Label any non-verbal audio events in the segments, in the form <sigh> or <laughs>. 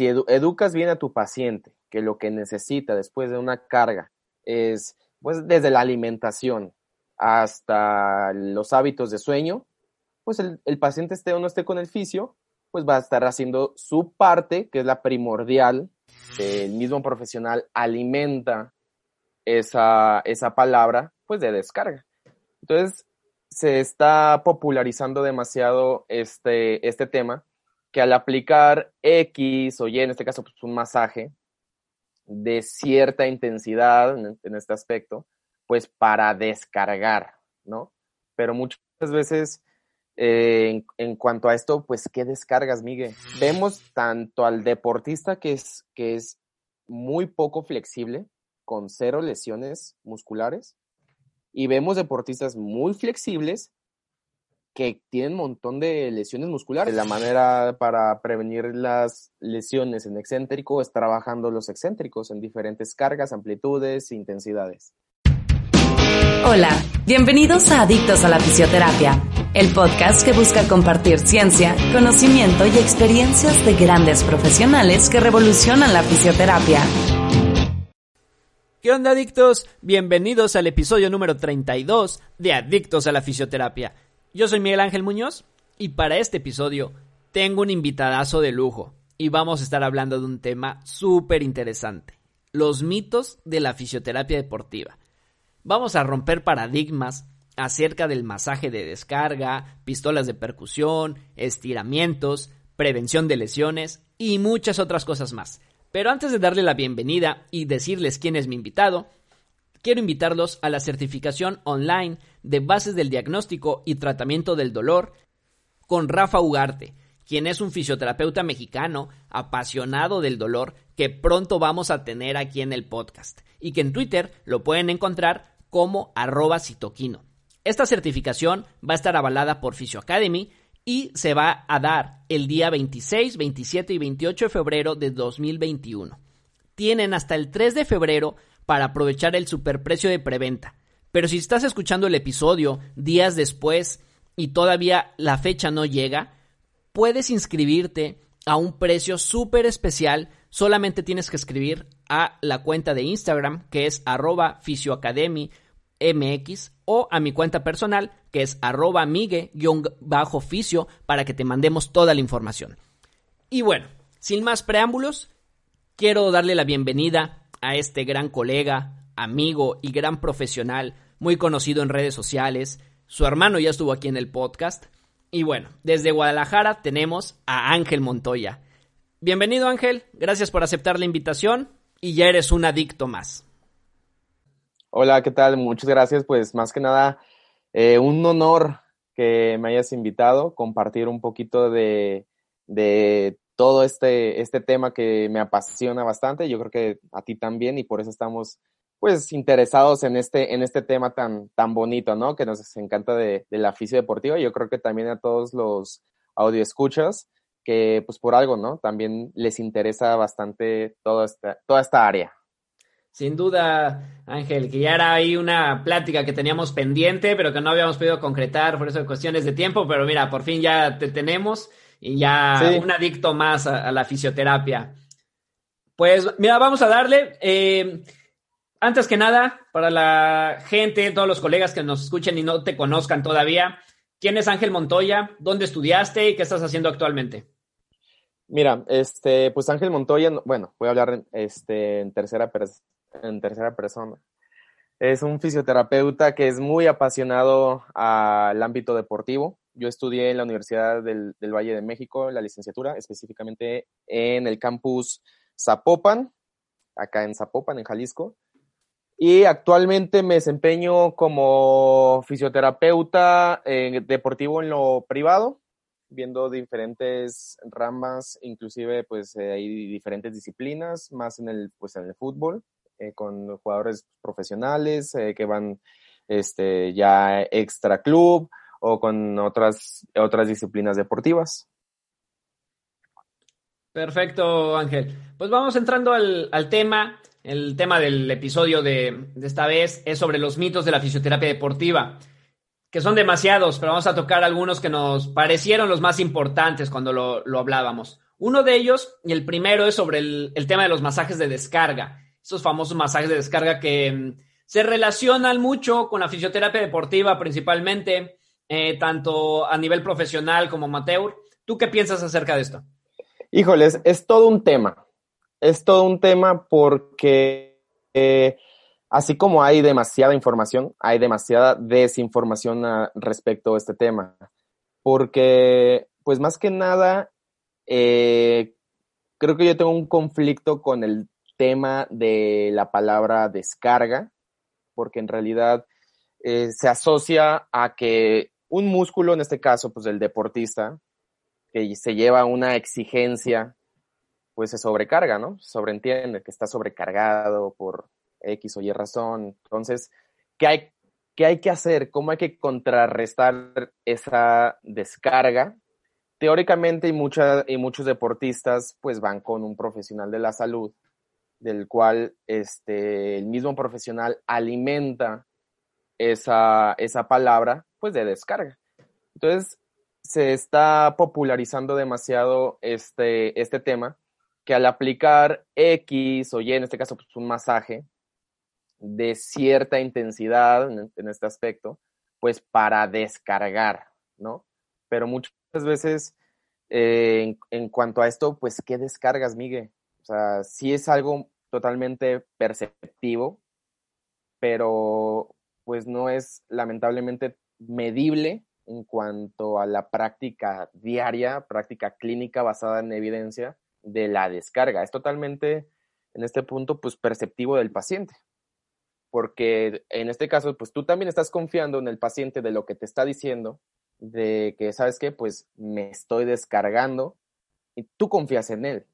Si edu educas bien a tu paciente, que lo que necesita después de una carga es, pues, desde la alimentación hasta los hábitos de sueño, pues el, el paciente esté o no esté con el fisio, pues va a estar haciendo su parte, que es la primordial. El mismo profesional alimenta esa, esa palabra, pues de descarga. Entonces, se está popularizando demasiado este, este tema, que al aplicar X o Y, en este caso, pues un masaje de cierta intensidad en, este aspecto, pues para descargar, ¿no? Pero muchas veces eh, en, en, cuanto a esto, pues, ¿qué descargas, Miguel? Vemos tanto al deportista que es, que es muy poco flexible, con cero lesiones musculares, y vemos deportistas muy flexibles que tienen un montón de lesiones musculares. La manera para prevenir las lesiones en excéntrico es trabajando los excéntricos en diferentes cargas, amplitudes, intensidades. Hola, bienvenidos a Adictos a la Fisioterapia, el podcast que busca compartir ciencia, conocimiento y experiencias de grandes profesionales que revolucionan la fisioterapia. ¿Qué onda, adictos? Bienvenidos al episodio número 32 de Adictos a la Fisioterapia. Yo soy Miguel Ángel Muñoz y para este episodio tengo un invitadazo de lujo y vamos a estar hablando de un tema súper interesante, los mitos de la fisioterapia deportiva. Vamos a romper paradigmas acerca del masaje de descarga, pistolas de percusión, estiramientos, prevención de lesiones y muchas otras cosas más. Pero antes de darle la bienvenida y decirles quién es mi invitado, quiero invitarlos a la certificación online de bases del diagnóstico y tratamiento del dolor con Rafa Ugarte, quien es un fisioterapeuta mexicano apasionado del dolor que pronto vamos a tener aquí en el podcast y que en Twitter lo pueden encontrar como arroba citoquino. Esta certificación va a estar avalada por Fisio Academy y se va a dar el día 26, 27 y 28 de febrero de 2021. Tienen hasta el 3 de febrero para aprovechar el superprecio de preventa. Pero si estás escuchando el episodio días después y todavía la fecha no llega, puedes inscribirte a un precio súper especial. Solamente tienes que escribir a la cuenta de Instagram que es arroba o a mi cuenta personal que es arroba migue-fisio para que te mandemos toda la información. Y bueno, sin más preámbulos, quiero darle la bienvenida a este gran colega, amigo y gran profesional, muy conocido en redes sociales. Su hermano ya estuvo aquí en el podcast. Y bueno, desde Guadalajara tenemos a Ángel Montoya. Bienvenido Ángel, gracias por aceptar la invitación y ya eres un adicto más. Hola, ¿qué tal? Muchas gracias. Pues más que nada, eh, un honor que me hayas invitado, compartir un poquito de, de todo este, este tema que me apasiona bastante. Yo creo que a ti también y por eso estamos pues interesados en este, en este tema tan, tan bonito, ¿no? Que nos encanta de, de la fisio deportiva. Yo creo que también a todos los escuchas que pues por algo, ¿no? También les interesa bastante toda esta, toda esta área. Sin duda, Ángel, que ya era ahí una plática que teníamos pendiente, pero que no habíamos podido concretar por eso de cuestiones de tiempo, pero mira, por fin ya te tenemos y ya sí. un adicto más a, a, la fisioterapia. Pues mira, vamos a darle. Eh, antes que nada, para la gente, todos los colegas que nos escuchen y no te conozcan todavía, ¿quién es Ángel Montoya? ¿Dónde estudiaste y qué estás haciendo actualmente? Mira, este, pues Ángel Montoya, bueno, voy a hablar este, en, tercera en tercera persona. Es un fisioterapeuta que es muy apasionado al ámbito deportivo. Yo estudié en la Universidad del, del Valle de México, la licenciatura, específicamente en el campus Zapopan, acá en Zapopan, en Jalisco. Y actualmente me desempeño como fisioterapeuta eh, deportivo en lo privado viendo diferentes ramas, inclusive pues eh, hay diferentes disciplinas, más en el, pues, en el fútbol, eh, con jugadores profesionales eh, que van este, ya extra club o con otras, otras disciplinas deportivas. Perfecto, Ángel. Pues vamos entrando al, al tema. El tema del episodio de, de, esta vez es sobre los mitos de la fisioterapia deportiva, que son demasiados, pero vamos a tocar algunos que nos parecieron los más importantes cuando lo, lo hablábamos. Uno de ellos, y el primero, es sobre el, el, tema de los masajes de descarga, esos famosos masajes de descarga que mm, se relacionan mucho con la fisioterapia deportiva principalmente, eh, tanto a nivel profesional como amateur. ¿Tú qué piensas acerca de esto? Híjoles, es todo un tema. Es todo un tema porque eh, así como hay demasiada información, hay demasiada desinformación respecto a este tema. Porque, pues más que nada, eh, creo que yo tengo un conflicto con el tema de la palabra descarga, porque en realidad se asocia a que un músculo, en este caso, pues el deportista, que se lleva una exigencia, pues se sobrecarga, ¿no? Sobreentiende que está sobrecargado por X o Y razón. Entonces, ¿qué hay, qué hay que hacer? ¿Cómo hay que contrarrestar esa descarga? Teóricamente, y, y muchos deportistas, pues van con un profesional de la salud, del cual este, el mismo profesional alimenta esa, esa palabra, pues de descarga. Entonces, se está popularizando demasiado este, este tema, que al aplicar X o Y, en este caso pues un masaje de cierta intensidad en, este aspecto, pues para descargar, ¿no? Pero muchas veces eh, en, en, cuanto a esto, pues ¿qué descargas, Miguel? O sea, sí es algo totalmente perceptivo, pero pues no es lamentablemente medible en cuanto a la práctica diaria, práctica clínica basada en evidencia de la descarga. Es totalmente, en este punto, pues perceptivo del paciente. Porque en este caso, pues tú también estás confiando en el paciente de lo que te está diciendo, de que, ¿sabes qué? Pues me estoy descargando y tú confías en él.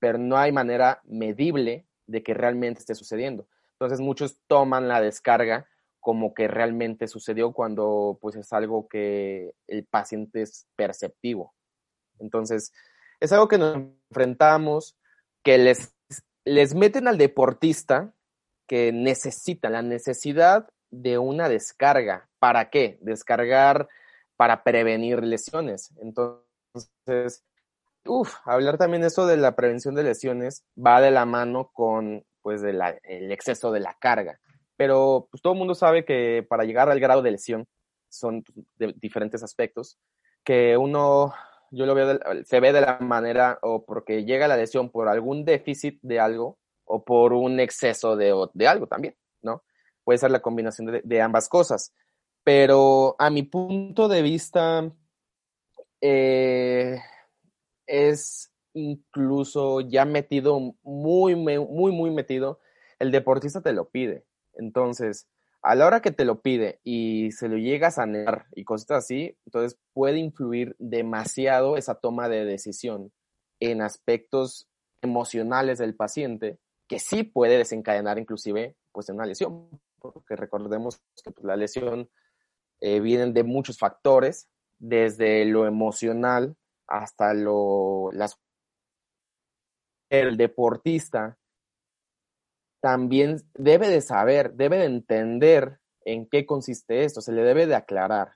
Pero no hay manera medible de que realmente esté sucediendo. Entonces muchos toman la descarga como que realmente sucedió cuando pues es algo que el paciente es perceptivo. Entonces, es algo que nos enfrentamos, que les, les meten al deportista que necesita, la necesidad de una descarga. ¿Para qué? Descargar para prevenir lesiones. Entonces, uff, hablar también eso de la prevención de lesiones va de la mano con pues el exceso de la carga pero pues todo el mundo sabe que para llegar al grado de lesión son de diferentes aspectos, que uno, yo lo veo, se ve de la manera o porque llega la lesión por algún déficit de algo o por un exceso de, de algo también, ¿no? Puede ser la combinación de, de, ambas cosas. Pero a mi punto de vista, eh, es incluso ya metido, muy, muy, muy metido, el deportista te lo pide. Entonces, a la hora que te lo pide y se lo llegas a negar y cosas así, entonces puede influir demasiado esa toma de decisión en aspectos emocionales del paciente que sí puede desencadenar inclusive pues una lesión, porque recordemos que pues, la lesión eh, viene de muchos factores, desde lo emocional hasta lo las el deportista también debe de saber, debe de entender en qué consiste esto, se le debe de aclarar.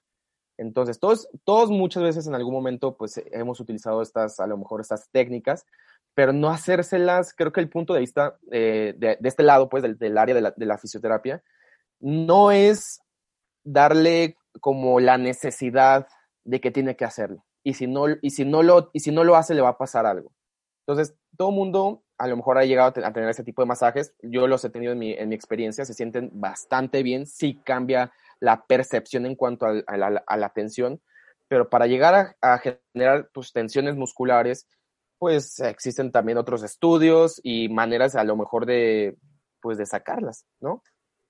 Entonces, todos, todos muchas veces en algún momento, pues hemos utilizado estas, a lo mejor estas técnicas, pero no hacérselas, creo que el punto de vista eh, de, de, este lado, pues del, del área de la, de la, fisioterapia, no es darle como la necesidad de que tiene que hacerlo. Y si no, y si no, lo, y si no lo hace, le va a pasar algo. Entonces, todo mundo a lo mejor ha llegado a tener ese tipo de masajes. Yo los he tenido en mi, en mi experiencia, se sienten bastante bien, sí cambia la percepción en cuanto a, a, la, tensión, pero para llegar a, generar pues, tensiones musculares, pues existen también otros estudios y maneras a lo mejor de, pues, de sacarlas, ¿no?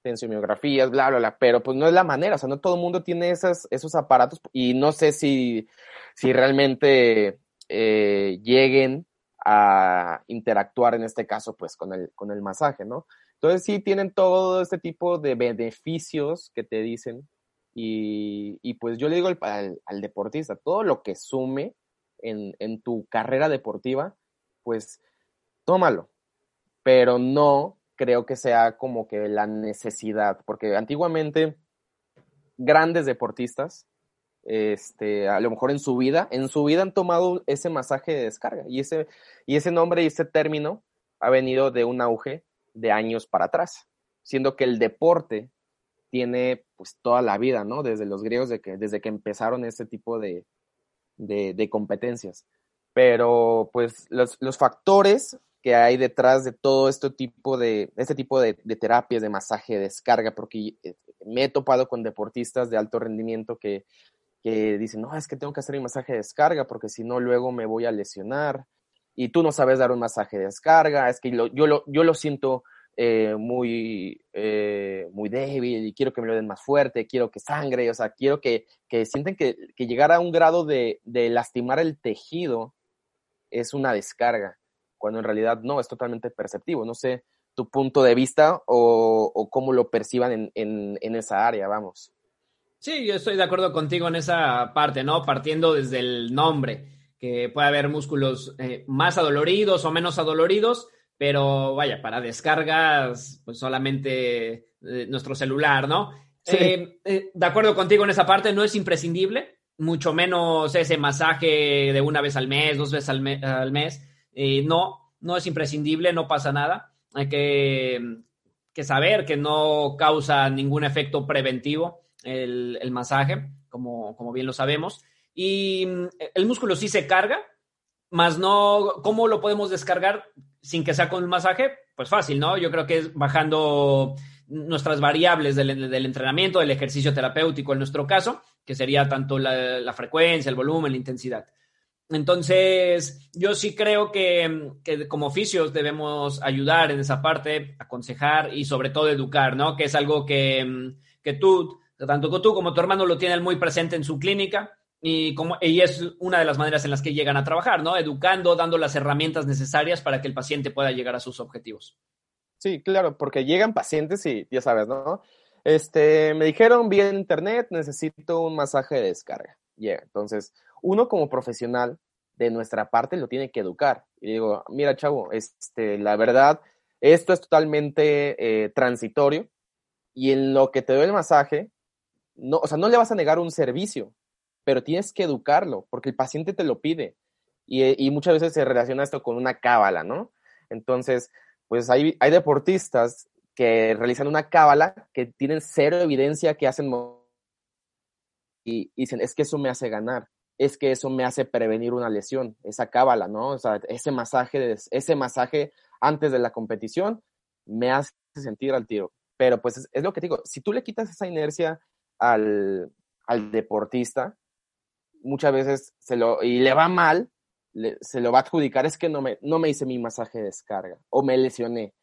tensiomiografías, bla, bla, bla, pero pues no es la manera, o sea, no todo el mundo tiene esas, esos aparatos y no sé si, si realmente eh, lleguen a interactuar en este caso pues con el, con el masaje, ¿no? Entonces sí tienen todo este tipo de beneficios que te dicen y, y pues yo le digo al, al, deportista, todo lo que sume en, en tu carrera deportiva, pues tómalo, pero no creo que sea como que la necesidad, porque antiguamente grandes deportistas, este, a lo mejor en su vida, en su vida han tomado ese masaje de descarga y ese, y ese nombre y ese término ha venido de un auge de años para atrás, siendo que el deporte tiene pues toda la vida, ¿no? Desde los griegos, de que, desde que empezaron ese tipo de, de, competencias. Pero pues los, los factores que hay detrás de todo este tipo de, este tipo de, terapias de masaje, de descarga, porque eh, me he topado con deportistas de alto rendimiento que, que dicen, no, es que tengo que hacer mi masaje de descarga porque si no luego me voy a lesionar y tú no sabes dar un masaje de descarga, es que lo, yo, lo, yo lo siento eh, muy, eh, muy débil y quiero que me lo den más fuerte, quiero que sangre, o sea, quiero que, que sienten que, que llegar a un grado de, de lastimar el tejido es una descarga cuando en realidad no, es totalmente perceptivo. No sé tu punto de vista o, o cómo lo perciban en, en, en, esa área, vamos. Sí, yo estoy de acuerdo contigo en esa parte, ¿no? Partiendo desde el nombre, que puede haber músculos eh, más adoloridos o menos adoloridos, pero vaya, para descargas, pues solamente eh, nuestro celular, ¿no? Sí. Eh, de acuerdo contigo en esa parte, no es imprescindible, mucho menos ese masaje de una vez al mes, dos veces al, me al mes no, no es imprescindible, no pasa nada. Hay que, que saber que no causa ningún efecto preventivo el, el masaje, como, como, bien lo sabemos. Y mm, el músculo sí se carga, más no, ¿cómo lo podemos descargar sin que sea con un masaje? Pues fácil, ¿no? Yo creo que es bajando nuestras variables del, del, entrenamiento, del ejercicio terapéutico en nuestro caso, que sería tanto la, la frecuencia, el volumen, la intensidad. Entonces, yo sí creo que, que, como oficios debemos ayudar en esa parte, aconsejar y sobre todo educar, ¿no? Que es algo que, que tú, tanto tú como tu hermano lo tienen muy presente en su clínica y, como, y es una de las maneras en las que llegan a trabajar, ¿no? Educando, dando las herramientas necesarias para que el paciente pueda llegar a sus objetivos. Sí, claro, porque llegan pacientes y ya sabes, ¿no? Este, me dijeron vía internet, necesito un masaje de descarga. Yeah, entonces uno como profesional de nuestra parte lo tiene que educar. Y digo, mira, chavo, este, la verdad, esto es totalmente eh, transitorio y en lo que te doy el masaje, no, o sea, no le vas a negar un servicio, pero tienes que educarlo porque el paciente te lo pide. Y, y muchas veces se relaciona esto con una cábala, ¿no? Entonces, pues hay, hay deportistas que realizan una cábala que tienen cero evidencia que hacen y, y dicen, es que eso me hace ganar es que eso me hace prevenir una lesión, esa cábala, ¿no? O sea, ese masaje, ese masaje antes de la competición me hace sentir al tiro. Pero pues es, es lo que te digo, si tú le quitas esa inercia al, al deportista, muchas veces se lo, y le va mal, se lo va a adjudicar, es que no me, no me hice mi masaje de descarga o me lesioné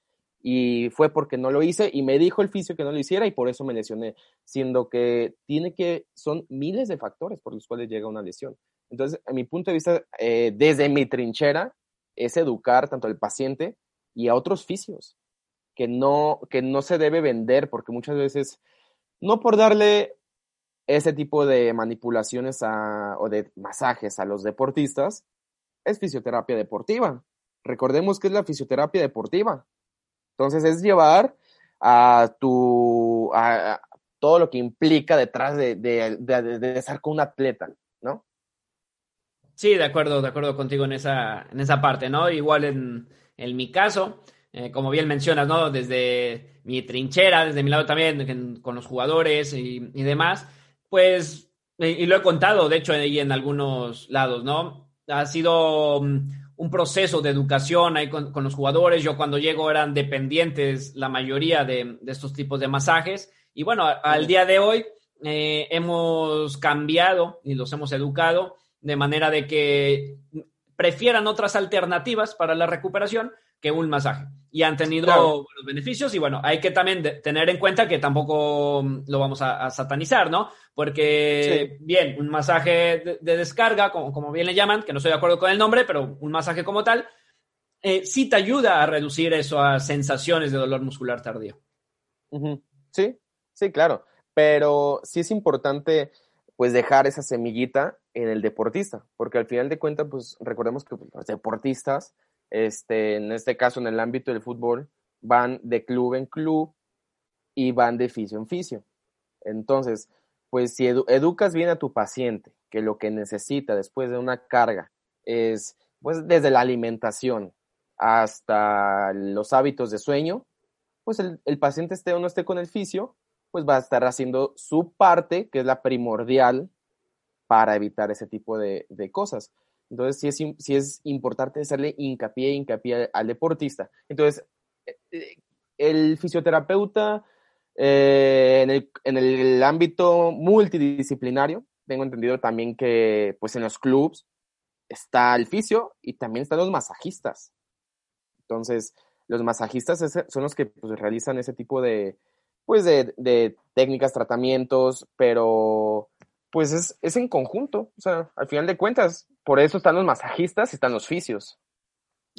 y fue porque no lo hice y me dijo el fisio que no lo hiciera y por eso me lesioné, siendo que tiene que, son miles de factores por los cuales llega una lesión. Entonces, a mi punto de vista, eh, desde mi trinchera, es educar tanto al paciente y a otros fisios, que no, que no se debe vender, porque muchas veces, no por darle ese tipo de manipulaciones a, o de masajes a los deportistas, es fisioterapia deportiva. Recordemos que es la fisioterapia deportiva, entonces es llevar a tu, a, todo lo que implica detrás de, de, de, de, estar con un atleta, ¿no? Sí, de acuerdo, de acuerdo contigo en esa, en esa parte, ¿no? Igual en, en mi caso, eh, como bien mencionas, ¿no? Desde mi trinchera, desde mi lado también, con los jugadores y, y demás, pues, y lo he contado, de hecho, ahí en algunos lados, ¿no? Ha sido un proceso de educación ahí con, con, los jugadores. Yo cuando llego eran dependientes la mayoría de, de estos tipos de masajes. Y bueno, a, al día de hoy eh, hemos cambiado y los hemos educado de manera de que prefieran otras alternativas para la recuperación, que un masaje. Y han tenido buenos beneficios y bueno, hay que también tener en cuenta que tampoco mm, lo vamos a, satanizar, ¿no? Porque, bien, un masaje de, descarga, como, como, bien le llaman, que no estoy de acuerdo con el nombre, pero un masaje como tal, eh, sí te ayuda a reducir esas sensaciones de dolor muscular tardío. Sí, sí, claro. Pero sí es importante pues dejar esa semillita en el deportista, porque al final de cuentas, pues recordemos que pues, los deportistas, este, en este caso en el ámbito del fútbol, van de club en club y van de fisio en fisio. Entonces, pues si educas bien a tu paciente, que lo que necesita después de una carga es, pues desde la alimentación hasta los hábitos de sueño, pues el, paciente esté o no esté con el fisio, pues va a estar haciendo su parte, que es la primordial para evitar ese tipo de, cosas. Entonces, sí es, sí es importante hacerle hincapié, hincapié al deportista. Entonces, eh, eh, el fisioterapeuta eh, en, el, en, el, ámbito multidisciplinario, tengo entendido también que pues en los clubs está el fisio y también están los masajistas. Entonces, los masajistas son los que pues, realizan ese tipo de, pues de, técnicas, tratamientos, pero pues es, es, en conjunto, o sea, al final de cuentas, por eso están los masajistas y están los fisios.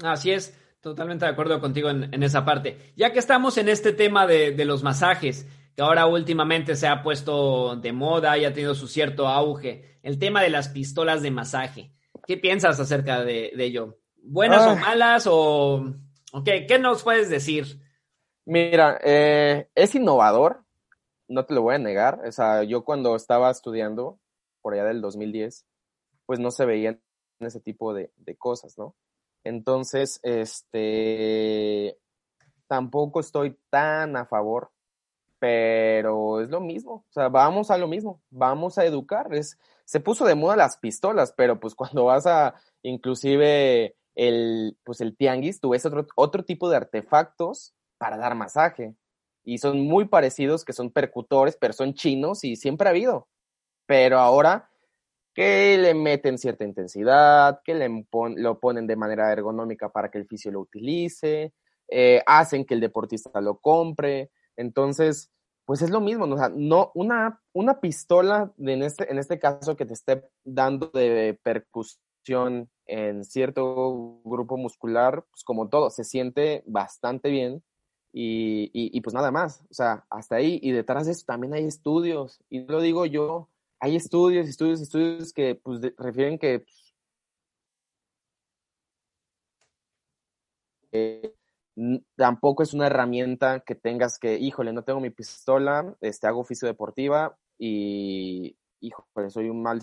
Así es, totalmente de acuerdo contigo en, esa parte. Ya que estamos en este tema de, los masajes, que ahora últimamente se ha puesto de moda y ha tenido su cierto auge, el tema de las pistolas de masaje. ¿Qué piensas acerca de, ello? ¿Buenas o malas o, o qué, qué nos puedes decir? Mira, eh, es innovador, no te lo voy a negar. O sea, yo cuando estaba estudiando, por allá del 2010, pues no se veían ese tipo de, cosas, ¿no? Entonces, este, tampoco estoy tan a favor, pero es lo mismo. O sea, vamos a lo mismo, vamos a educar. Es, se puso de moda las pistolas, pero pues cuando vas a, inclusive el, pues el tianguis, tú ves otro, otro tipo de artefactos para dar masaje. Y son muy parecidos, que son percutores, pero son chinos y siempre ha habido. Pero ahora que le meten cierta intensidad, que le lo ponen de manera ergonómica para que el fisio lo utilice, eh, hacen que el deportista lo compre. Entonces, pues es lo mismo, ¿no? no una, una pistola en, este, en este caso que te esté dando de percusión en cierto grupo muscular, pues como todo, se siente bastante bien, y, y, pues nada más, o sea, hasta ahí. Y detrás de eso también hay estudios. Y lo digo yo, hay estudios, estudios, estudios que pues refieren que pues, tampoco es una herramienta que tengas que, híjole, no tengo mi pistola, este, hago oficio deportiva y, híjole, soy un mal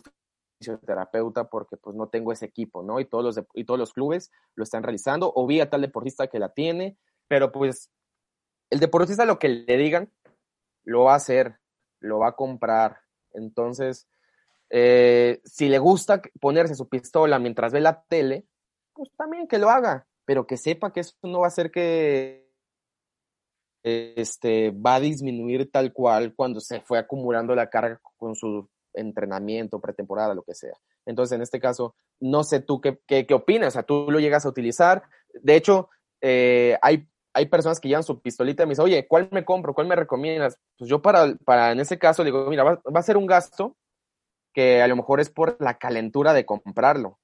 fisioterapeuta porque pues no tengo ese equipo, ¿no? Y todos los, y todos los clubes lo están realizando, o vi a tal deportista que la tiene, pero pues el deportista lo que le digan, lo va a hacer, lo va a comprar. Entonces, eh, si le gusta ponerse su pistola mientras ve la tele, pues también que lo haga, pero que sepa que eso no va a hacer que este, va a disminuir tal cual cuando se fue acumulando la carga con su entrenamiento, pretemporada, lo que sea. Entonces, en este caso, no sé tú qué, qué, opinas, o sea, tú lo llegas a utilizar. De hecho, eh, hay hay personas que llevan su pistolita y me dicen, oye, ¿cuál me compro? ¿Cuál me recomiendas? Pues yo para, para en ese caso digo, mira, va, a ser un gasto que a lo mejor es por la calentura de comprarlo.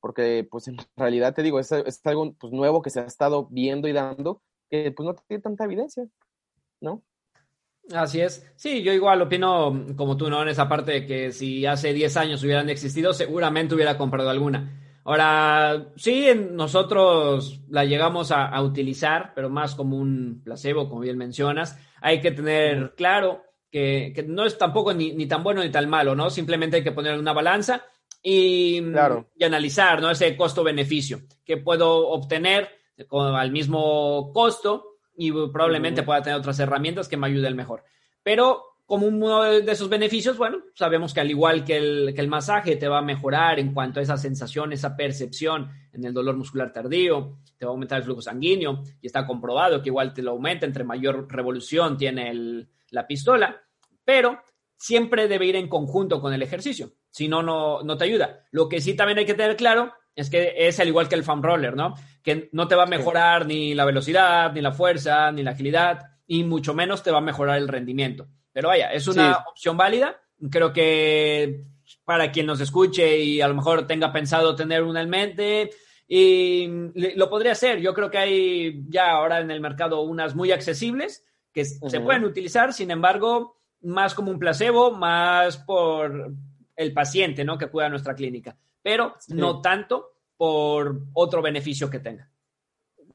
Porque pues en <laughs> realidad te digo, es, es algo pues, nuevo que se ha estado viendo y dando que pues no tiene tanta evidencia, ¿no? Así es. Sí, yo igual opino como tú, ¿no? En esa parte de que si hace 10 años hubieran existido, seguramente hubiera comprado alguna. Ahora, sí, nosotros la llegamos a, utilizar, pero más como un placebo, como bien mencionas. Hay que tener claro que, no es tampoco ni, tan bueno ni tan malo, ¿no? Simplemente hay que poner una balanza y, y analizar, ¿no? Ese costo-beneficio que puedo obtener al mismo costo y probablemente pueda tener otras herramientas que me ayuden mejor. Pero como uno de esos beneficios, bueno, sabemos que al igual que el, que el masaje te va a mejorar en cuanto a esa sensación, esa percepción en el dolor muscular tardío, te va a aumentar el flujo sanguíneo y está comprobado que igual te lo aumenta entre mayor revolución tiene la pistola, pero siempre debe ir en conjunto con el ejercicio, si no, no te ayuda. Lo que sí también hay que tener claro es que es al igual que el foam roller, ¿no? Que no te va a mejorar ni la velocidad, ni la fuerza, ni la agilidad, y mucho menos te va a mejorar el rendimiento. Pero vaya, es una opción válida. Creo que para quien nos escuche y a lo mejor tenga pensado tener una en mente, y lo podría hacer. Yo creo que hay ya ahora en el mercado unas muy accesibles que se pueden utilizar, sin embargo, más como un placebo, más por el paciente, ¿no? Que pueda nuestra clínica, pero no tanto por otro beneficio que tenga.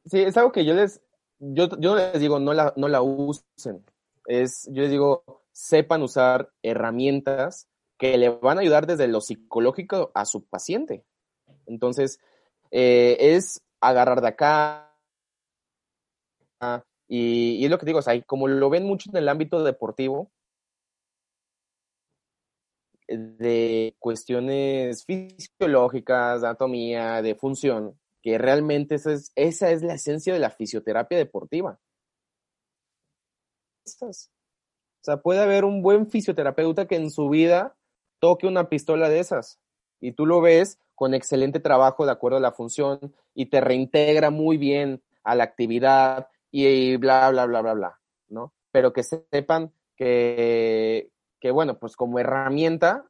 Sí, es algo que yo les, yo, yo les digo, no la, no la usen. Es, yo les digo, sepan usar herramientas que le van a ayudar desde lo psicológico a su paciente. Entonces, eh, es agarrar de acá. Y, es lo que digo, o sea, como lo ven mucho en el ámbito deportivo, de cuestiones fisiológicas, de anatomía, de función, que realmente esa es, esa es la esencia de la fisioterapia deportiva. O sea, puede haber un buen fisioterapeuta que en su vida toque una pistola de esas y tú lo ves con excelente trabajo de acuerdo a la función y te reintegra muy bien a la actividad y bla, bla, bla, bla, bla, ¿no? Pero que sepan que, que bueno, pues como herramienta,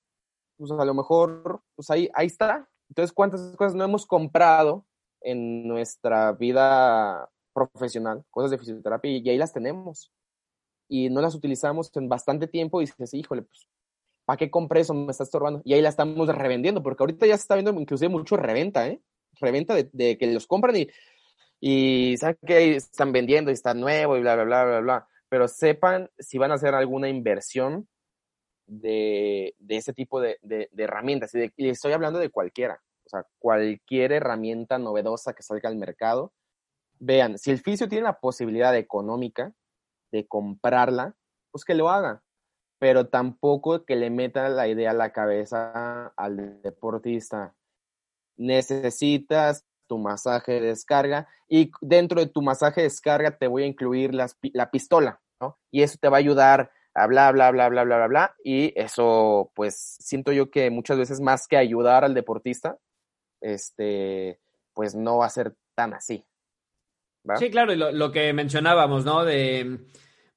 pues a lo mejor, pues ahí, ahí está. Entonces, ¿cuántas cosas no hemos comprado en nuestra vida profesional? Cosas de fisioterapia y ahí las tenemos. Y no las utilizamos en bastante tiempo y dices, híjole, pues ¿para qué compré eso? Me está estorbando. Y ahí la estamos revendiendo, porque ahorita ya se está viendo inclusive mucho reventa, ¿eh? Reventa de, que los compran y, y saben que están vendiendo y está nuevo y bla, bla, bla, bla, bla. Pero sepan si van a hacer alguna inversión de, ese tipo de, herramientas. Y, y, estoy hablando de cualquiera. O sea, cualquier herramienta novedosa que salga al mercado. Vean, si el fisio tiene la posibilidad económica de comprarla, pues que lo haga pero tampoco que le meta la idea a la cabeza al deportista. Necesitas tu masaje de descarga y dentro de tu masaje de descarga te voy a incluir la pistola, ¿no? Y eso te va a ayudar a bla, bla, bla, bla, bla, bla, bla. Y eso, pues, siento yo que muchas veces más que ayudar al deportista, este, pues no va a ser tan así. Sí, claro, y lo, lo, que mencionábamos, ¿no? De,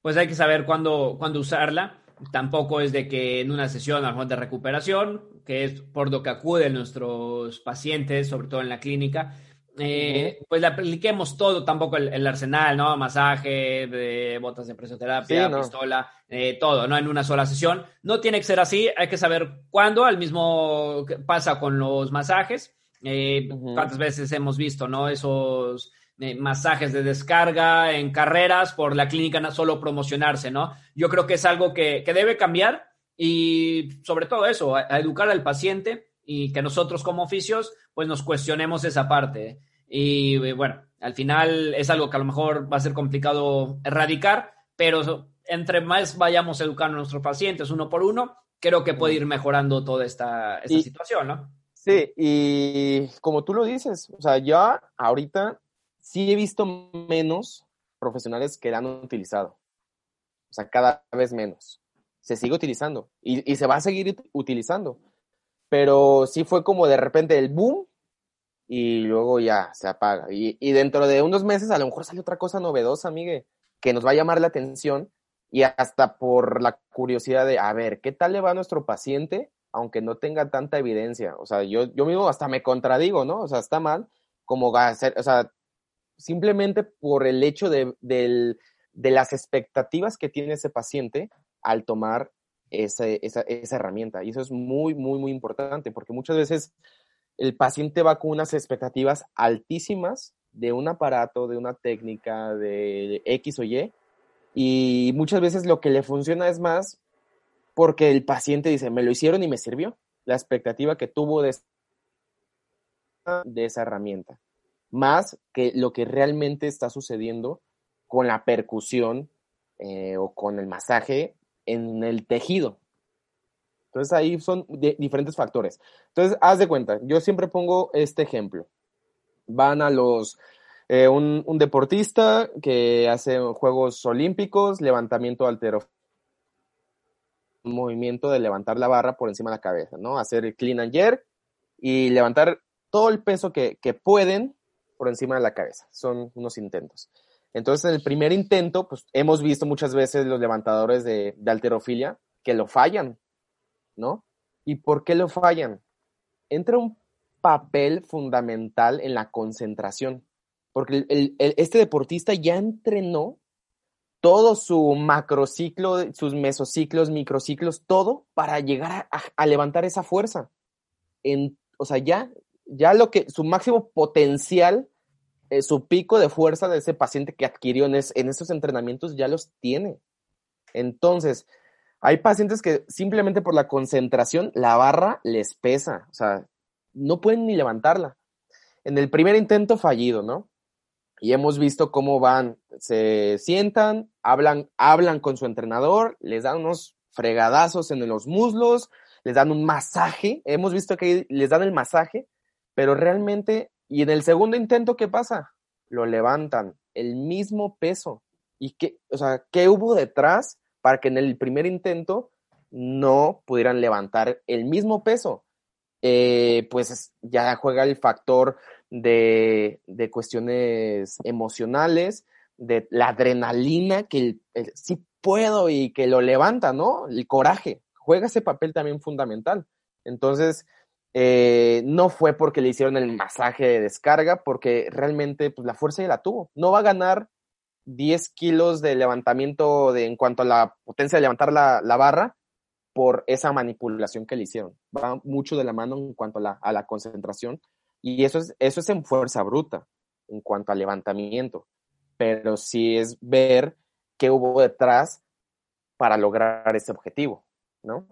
pues hay que saber cuándo, cuándo usarla tampoco es de que en una sesión a lo mejor de recuperación, que es por lo que acuden nuestros pacientes, sobre todo en la clínica, eh, pues le apliquemos todo, tampoco el, arsenal, ¿no? Masaje, de botas de presoterapia, pistola, eh, todo, ¿no? En una sola sesión. No tiene que ser así, hay que saber cuándo, al mismo pasa con los masajes. Eh, ¿Cuántas veces hemos visto, ¿no? Esos masajes de descarga en carreras por la clínica solo promocionarse, ¿no? Yo creo que es algo que, debe cambiar y sobre todo eso, a, educar al paciente y que nosotros como oficios pues nos cuestionemos esa parte. Y bueno, al final es algo que a lo mejor va a ser complicado erradicar, pero entre más vayamos educando a nuestros pacientes uno por uno, creo que puede ir mejorando toda esta, esta situación, ¿no? Sí, y como tú lo dices, o sea, ya ahorita sí he visto menos profesionales que la han utilizado. O sea, cada vez menos. Se sigue utilizando y, se va a seguir utilizando. Pero sí fue como de repente el boom y luego ya se apaga. Y, dentro de unos meses a lo mejor sale otra cosa novedosa, amigue, que nos va a llamar la atención y hasta por la curiosidad de, a ver, ¿qué tal le va a nuestro paciente? Aunque no tenga tanta evidencia. O sea, yo, yo mismo hasta me contradigo, ¿no? O sea, está mal como hacer, o sea, simplemente por el hecho de, las expectativas que tiene ese paciente al tomar esa, herramienta. Y eso es muy, muy, muy importante, porque muchas veces el paciente va con unas expectativas altísimas de un aparato, de una técnica, de X o Y, y muchas veces lo que le funciona es más porque el paciente dice, me lo hicieron y me sirvió, la expectativa que tuvo de, de esa herramienta más que lo que realmente está sucediendo con la percusión eh, o con el masaje en el tejido. Entonces ahí son diferentes factores. Entonces, haz de cuenta, yo siempre pongo este ejemplo. Van a los, eh, un, deportista que hace Juegos Olímpicos, levantamiento altero, movimiento de levantar la barra por encima de la cabeza, ¿no? Hacer clean and jerk y levantar todo el peso que pueden por encima de la cabeza. Son unos intentos. Entonces, en el primer intento, pues hemos visto muchas veces los levantadores de, de alterofilia que lo fallan, ¿no? ¿Y por qué lo fallan? Entra un papel fundamental en la concentración, porque este deportista ya entrenó todo su macrociclo, sus mesociclos, microciclos, todo para llegar a, levantar esa fuerza. En, o sea, ya, ya lo que, su máximo potencial, eh, su pico de fuerza de ese paciente que adquirió en, en esos entrenamientos ya los tiene. Entonces, hay pacientes que simplemente por la concentración, la barra les pesa, o sea, no pueden ni levantarla. En el primer intento fallido, ¿no? Y hemos visto cómo van, se sientan, hablan, hablan con su entrenador, les dan unos fregadazos en los muslos, les dan un masaje, hemos visto que les dan el masaje, pero realmente, y en el segundo intento, ¿qué pasa? Lo levantan, el mismo peso. ¿Y qué, o sea, qué hubo detrás para que en el primer intento no pudieran levantar el mismo peso? Eh, pues ya juega el factor de, cuestiones emocionales, de la adrenalina, que sí puedo y que lo levanta, ¿no? El coraje, juega ese papel también fundamental. Entonces, eh, no fue porque le hicieron el masaje de descarga, porque realmente pues, la fuerza ya la tuvo. No va a ganar 10 kilos de levantamiento de, en cuanto a la potencia de levantar la, la barra, por esa manipulación que le hicieron. Va mucho de la mano en cuanto a la, a la concentración y eso es, eso es en fuerza bruta, en cuanto al levantamiento, pero sí es ver qué hubo detrás para lograr ese objetivo, ¿no?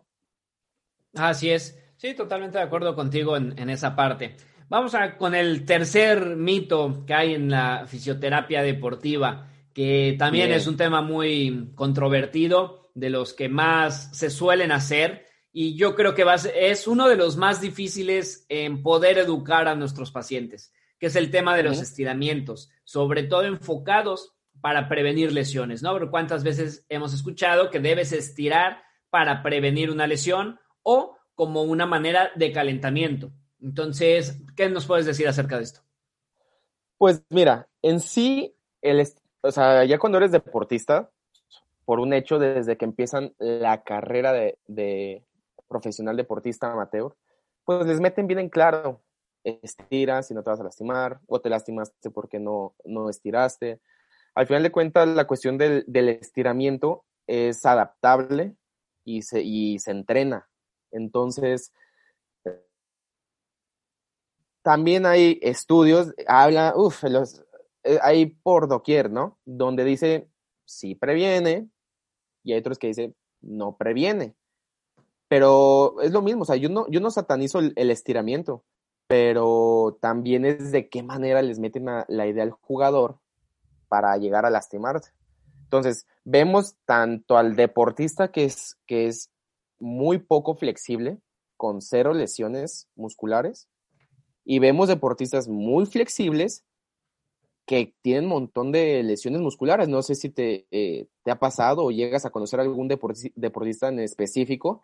Así es, sí, totalmente de acuerdo contigo en, en esa parte. Vamos a, con el tercer mito que hay en la fisioterapia deportiva, que también es un tema muy controvertido de los que más se suelen hacer y yo creo que es uno de los más difíciles en poder educar a nuestros pacientes, que es el tema de los estiramientos, sobre todo enfocados para prevenir lesiones, ¿no? Pero cuántas veces hemos escuchado que debes estirar para prevenir una lesión o como una manera de calentamiento. Entonces, ¿qué nos puedes decir acerca de esto? Pues mira, en sí, el, o sea, ya cuando eres deportista, por un hecho desde que empiezan la carrera de, profesional deportista amateur, pues les meten bien en claro, estiras si no te vas a lastimar, o te lastimaste porque no, no estiraste. Al final de cuentas, la cuestión del, estiramiento es adaptable y se, y se entrena. Entonces, también hay estudios, habla, uff, eh, hay por doquier, ¿no? Donde dice, si previene, y hay otros que dicen, no previene. Pero es lo mismo, o sea, yo no, yo no satanizo el, estiramiento, pero también es de qué manera les meten la idea al jugador para llegar a lastimarse. Entonces, vemos tanto al deportista que es, que es muy poco flexible, con cero lesiones musculares, y vemos deportistas muy flexibles que tienen un montón de lesiones musculares. No sé si te, eh, te ha pasado o llegas a conocer algún deportista en específico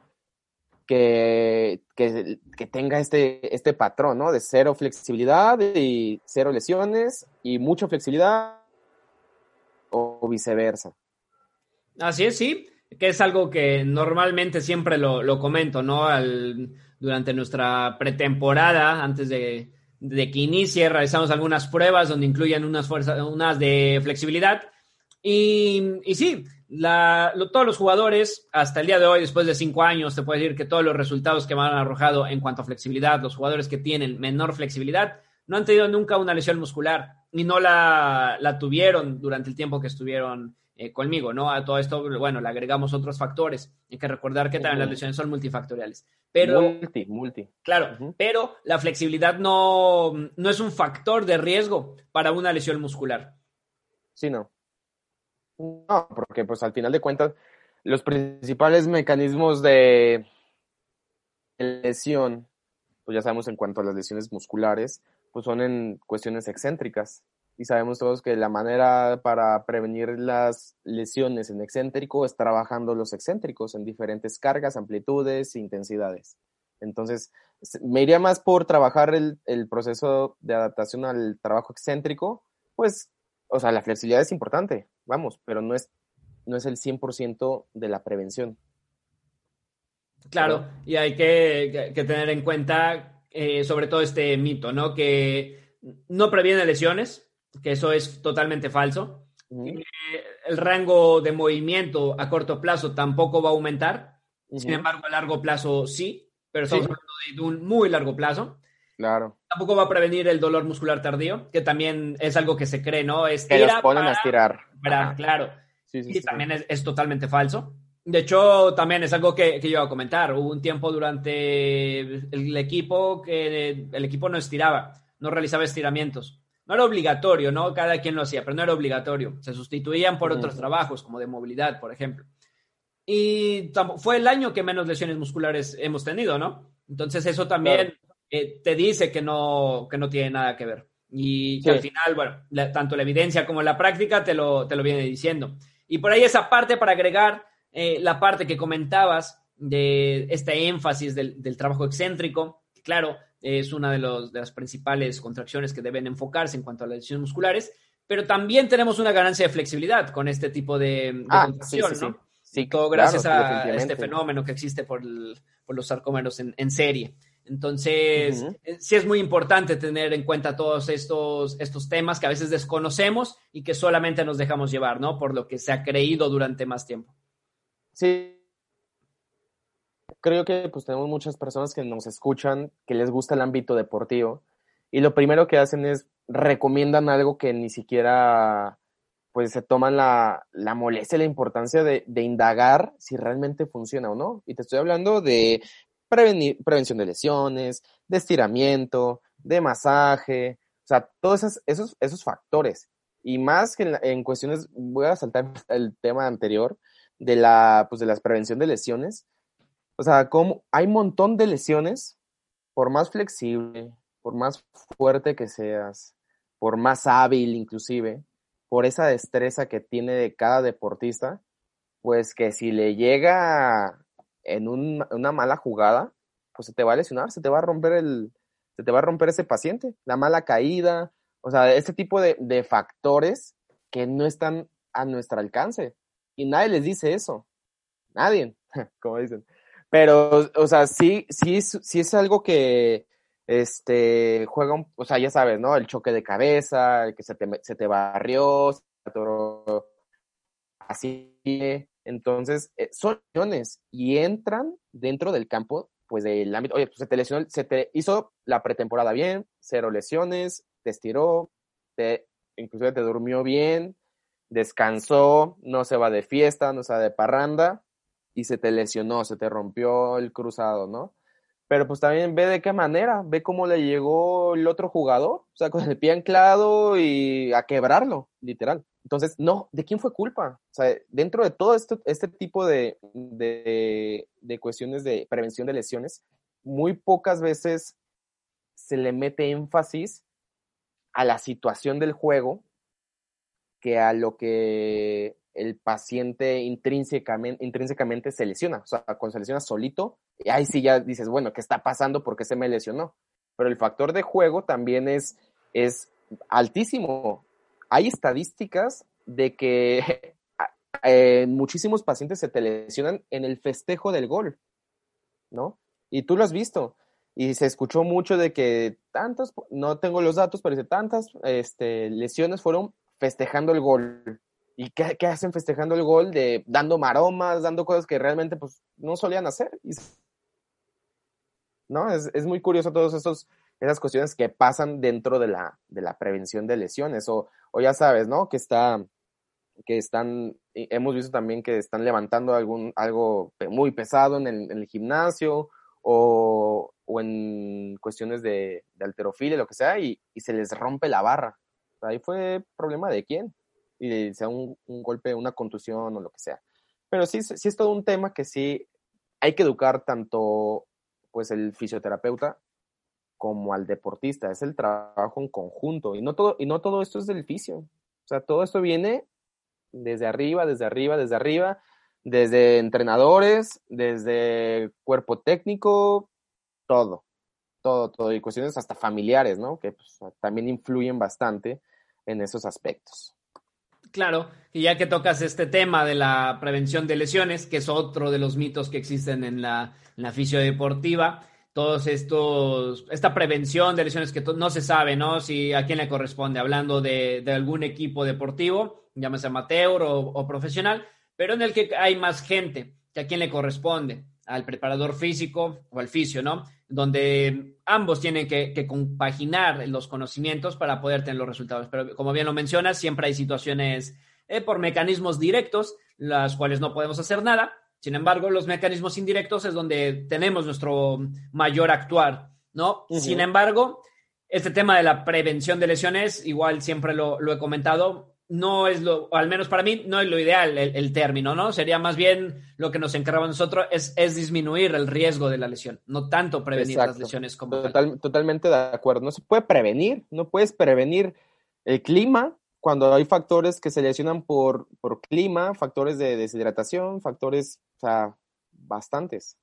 que, que, tenga este, este patrón, ¿no? De cero flexibilidad y cero lesiones y mucha flexibilidad o viceversa. Así es, sí, que es algo que normalmente siempre lo, lo comento, ¿no? Al, durante nuestra pretemporada, antes de, de que inicie, realizamos algunas pruebas donde incluyen unas fuerzas, unas de flexibilidad. Y, y sí, todos los jugadores, hasta el día de hoy, después de cinco años, te puedo decir que todos los resultados que me han arrojado en cuanto a flexibilidad, los jugadores que tienen menor flexibilidad, no han tenido nunca una lesión muscular y no la, la tuvieron durante el tiempo que estuvieron eh, conmigo, ¿no? A todo esto, bueno, le agregamos otros factores. Hay que recordar que también las lesiones son multifactoriales. Pero, multi, multi. Claro, pero la flexibilidad no, no es un factor de riesgo para una lesión muscular. Sí, no. No, porque pues al final de cuentas, los principales mecanismos de lesión, pues ya sabemos en cuanto a las lesiones musculares, pues son en cuestiones excéntricas y sabemos todos que la manera para prevenir las lesiones en excéntrico es trabajando los excéntricos en diferentes cargas, amplitudes e intensidades. Entonces, me iría más por trabajar el, el, proceso de adaptación al trabajo excéntrico, pues, o sea, la flexibilidad es importante, vamos, pero no es, no es el 100% de la prevención. Claro, y hay que, que, tener en cuenta eh, sobre todo este mito, ¿no? Que no previene lesiones, que eso es totalmente falso. Eh, el rango de movimiento a corto plazo tampoco va a aumentar. Sin embargo, a largo plazo sí, pero estamos hablando de un muy largo plazo. Claro. Tampoco va a prevenir el dolor muscular tardío, que también es algo que se cree, ¿no? que los ponen a estirar. claro. y también es, es, totalmente falso. De hecho, también es algo que, que yo iba a comentar. Hubo un tiempo durante el equipo que el equipo no estiraba, no realizaba estiramientos. No era obligatorio, ¿no? Cada quien lo hacía, pero no era obligatorio. Se sustituían por otros trabajos, como de movilidad, por ejemplo. Y fue el año que menos lesiones musculares hemos tenido, ¿no? Entonces eso también eh, te dice que no, que no tiene nada que ver. Y al final, bueno, tanto la evidencia como la práctica te lo, te lo viene diciendo. Y por ahí esa parte para agregar eh, la parte que comentabas de este énfasis del, del trabajo excéntrico, claro, es una de, los, de las principales contracciones que deben enfocarse en cuanto a las lesiones musculares, pero también tenemos una ganancia de flexibilidad con este tipo de, ah, contracción, ¿no? Sí, todo gracias a este fenómeno que existe por, por los sarcómeros en, en serie. Entonces, eh, sí es muy importante tener en cuenta todos estos, estos temas que a veces desconocemos y que solamente nos dejamos llevar, ¿no? Por lo que se ha creído durante más tiempo. Sí. Creo que pues tenemos muchas personas que nos escuchan, que les gusta el ámbito deportivo y lo primero que hacen es recomiendan algo que ni siquiera pues se toman la, la molestia, la importancia de, indagar si realmente funciona o no. Y te estoy hablando de prevenir, prevención de lesiones, de estiramiento, de masaje, o sea, todos esos, esos, esos factores. Y más que en, en, cuestiones, voy a saltar el tema anterior, de la, pues de la prevención de lesiones. O sea, como hay un montón de lesiones, por más flexible, por más fuerte que seas, por más hábil inclusive, por esa destreza que tiene de cada deportista, pues que si le llega en una mala jugada, pues se te va a lesionar, se te va a romper el, se te va a romper ese paciente, la mala caída, o sea, este tipo de, de factores que no están a nuestro alcance. Y nadie les dice eso, nadie, <laughs> como dicen. Pero, o sea, sí, sí, sí es algo que, este, juega, un, o sea, ya sabes, ¿no? El choque de cabeza, el que se te, se te barrió, se te atoró, así. Entonces, eh, son lesiones y entran dentro del campo, pues del ámbito. Oye, pues se te lesionó, se te hizo la pretemporada bien, cero lesiones, te estiró, te, inclusive te durmió bien, descansó, no se va de fiesta, no se va de parranda y se te lesionó, se te rompió el cruzado, ¿no? Pero pues también ve de qué manera, ve cómo le llegó el otro jugador, o sea, con el pie anclado y a quebrarlo, literal. Entonces, no, ¿de quién fue culpa? O sea, dentro de todo este tipo de, de, de cuestiones de prevención de lesiones, muy pocas veces se le mete énfasis a la situación del juego que a lo que el paciente intrínsecamente, se lesiona. O sea, cuando se lesiona solito, ahí sí ya dices, bueno, ¿qué está pasando? ¿Por qué se me lesionó? Pero el factor de juego también es, es altísimo. Hay estadísticas de que <laughs> eh, muchísimos pacientes se te lesionan en el festejo del gol, ¿no? Y tú lo has visto. Y se escuchó mucho de que tantas, no tengo los datos, pero dice, tantas este, lesiones fueron festejando el gol. ¿Y qué, hacen festejando el gol? De dando maromas, dando cosas que realmente pues, no solían hacer. ¿No? Es, es muy curioso todas esas cuestiones que pasan dentro de la, de la prevención de lesiones. O, o ya sabes, ¿no? Que está, que están, hemos visto también que están levantando algún, algo muy pesado en el, gimnasio o, o, en cuestiones de, de alterofilia, lo que sea, y se les rompe la barra Ahí fue problema de quién. Y sea un, un, golpe, una contusión o lo que sea. Pero sí, sí es todo un tema que sí hay que educar tanto pues el fisioterapeuta como al deportista. Es el trabajo en conjunto. Y no todo, y no todo esto es del fisio. O sea, todo esto viene desde arriba, desde arriba, desde arriba, desde entrenadores, desde cuerpo técnico, todo. todo, todo, y cuestiones hasta familiares, ¿no? Que pues, también influyen bastante en esos aspectos. Claro, y ya que tocas este tema de la prevención de lesiones, que es otro de los mitos que existen en la, en la todos estos, esta prevención de lesiones que no se sabe, ¿no? Si a quién le corresponde, hablando de, de algún equipo deportivo, llámese amateur o, o, profesional, pero en el que hay más gente, que a quién le corresponde, al preparador físico o al fisio, ¿no? Donde ambos tienen que, que compaginar los conocimientos para poder tener los resultados. Pero como bien lo mencionas, siempre hay situaciones eh, por mecanismos directos, las cuales no podemos hacer nada, sin embargo, los mecanismos indirectos es donde tenemos nuestro mayor actuar, ¿no? Sin embargo, este tema de la prevención de lesiones, igual siempre lo, he comentado, no es lo, o al menos para mí, no es lo ideal el, término, ¿no? Sería más bien lo que nos encargamos nosotros es, es, disminuir el riesgo de la lesión, no tanto prevenir las lesiones como Totalmente de acuerdo. No se puede prevenir, no puedes prevenir el clima, cuando hay factores que se lesionan por, por clima, factores de deshidratación, factores, o sea, bastantes.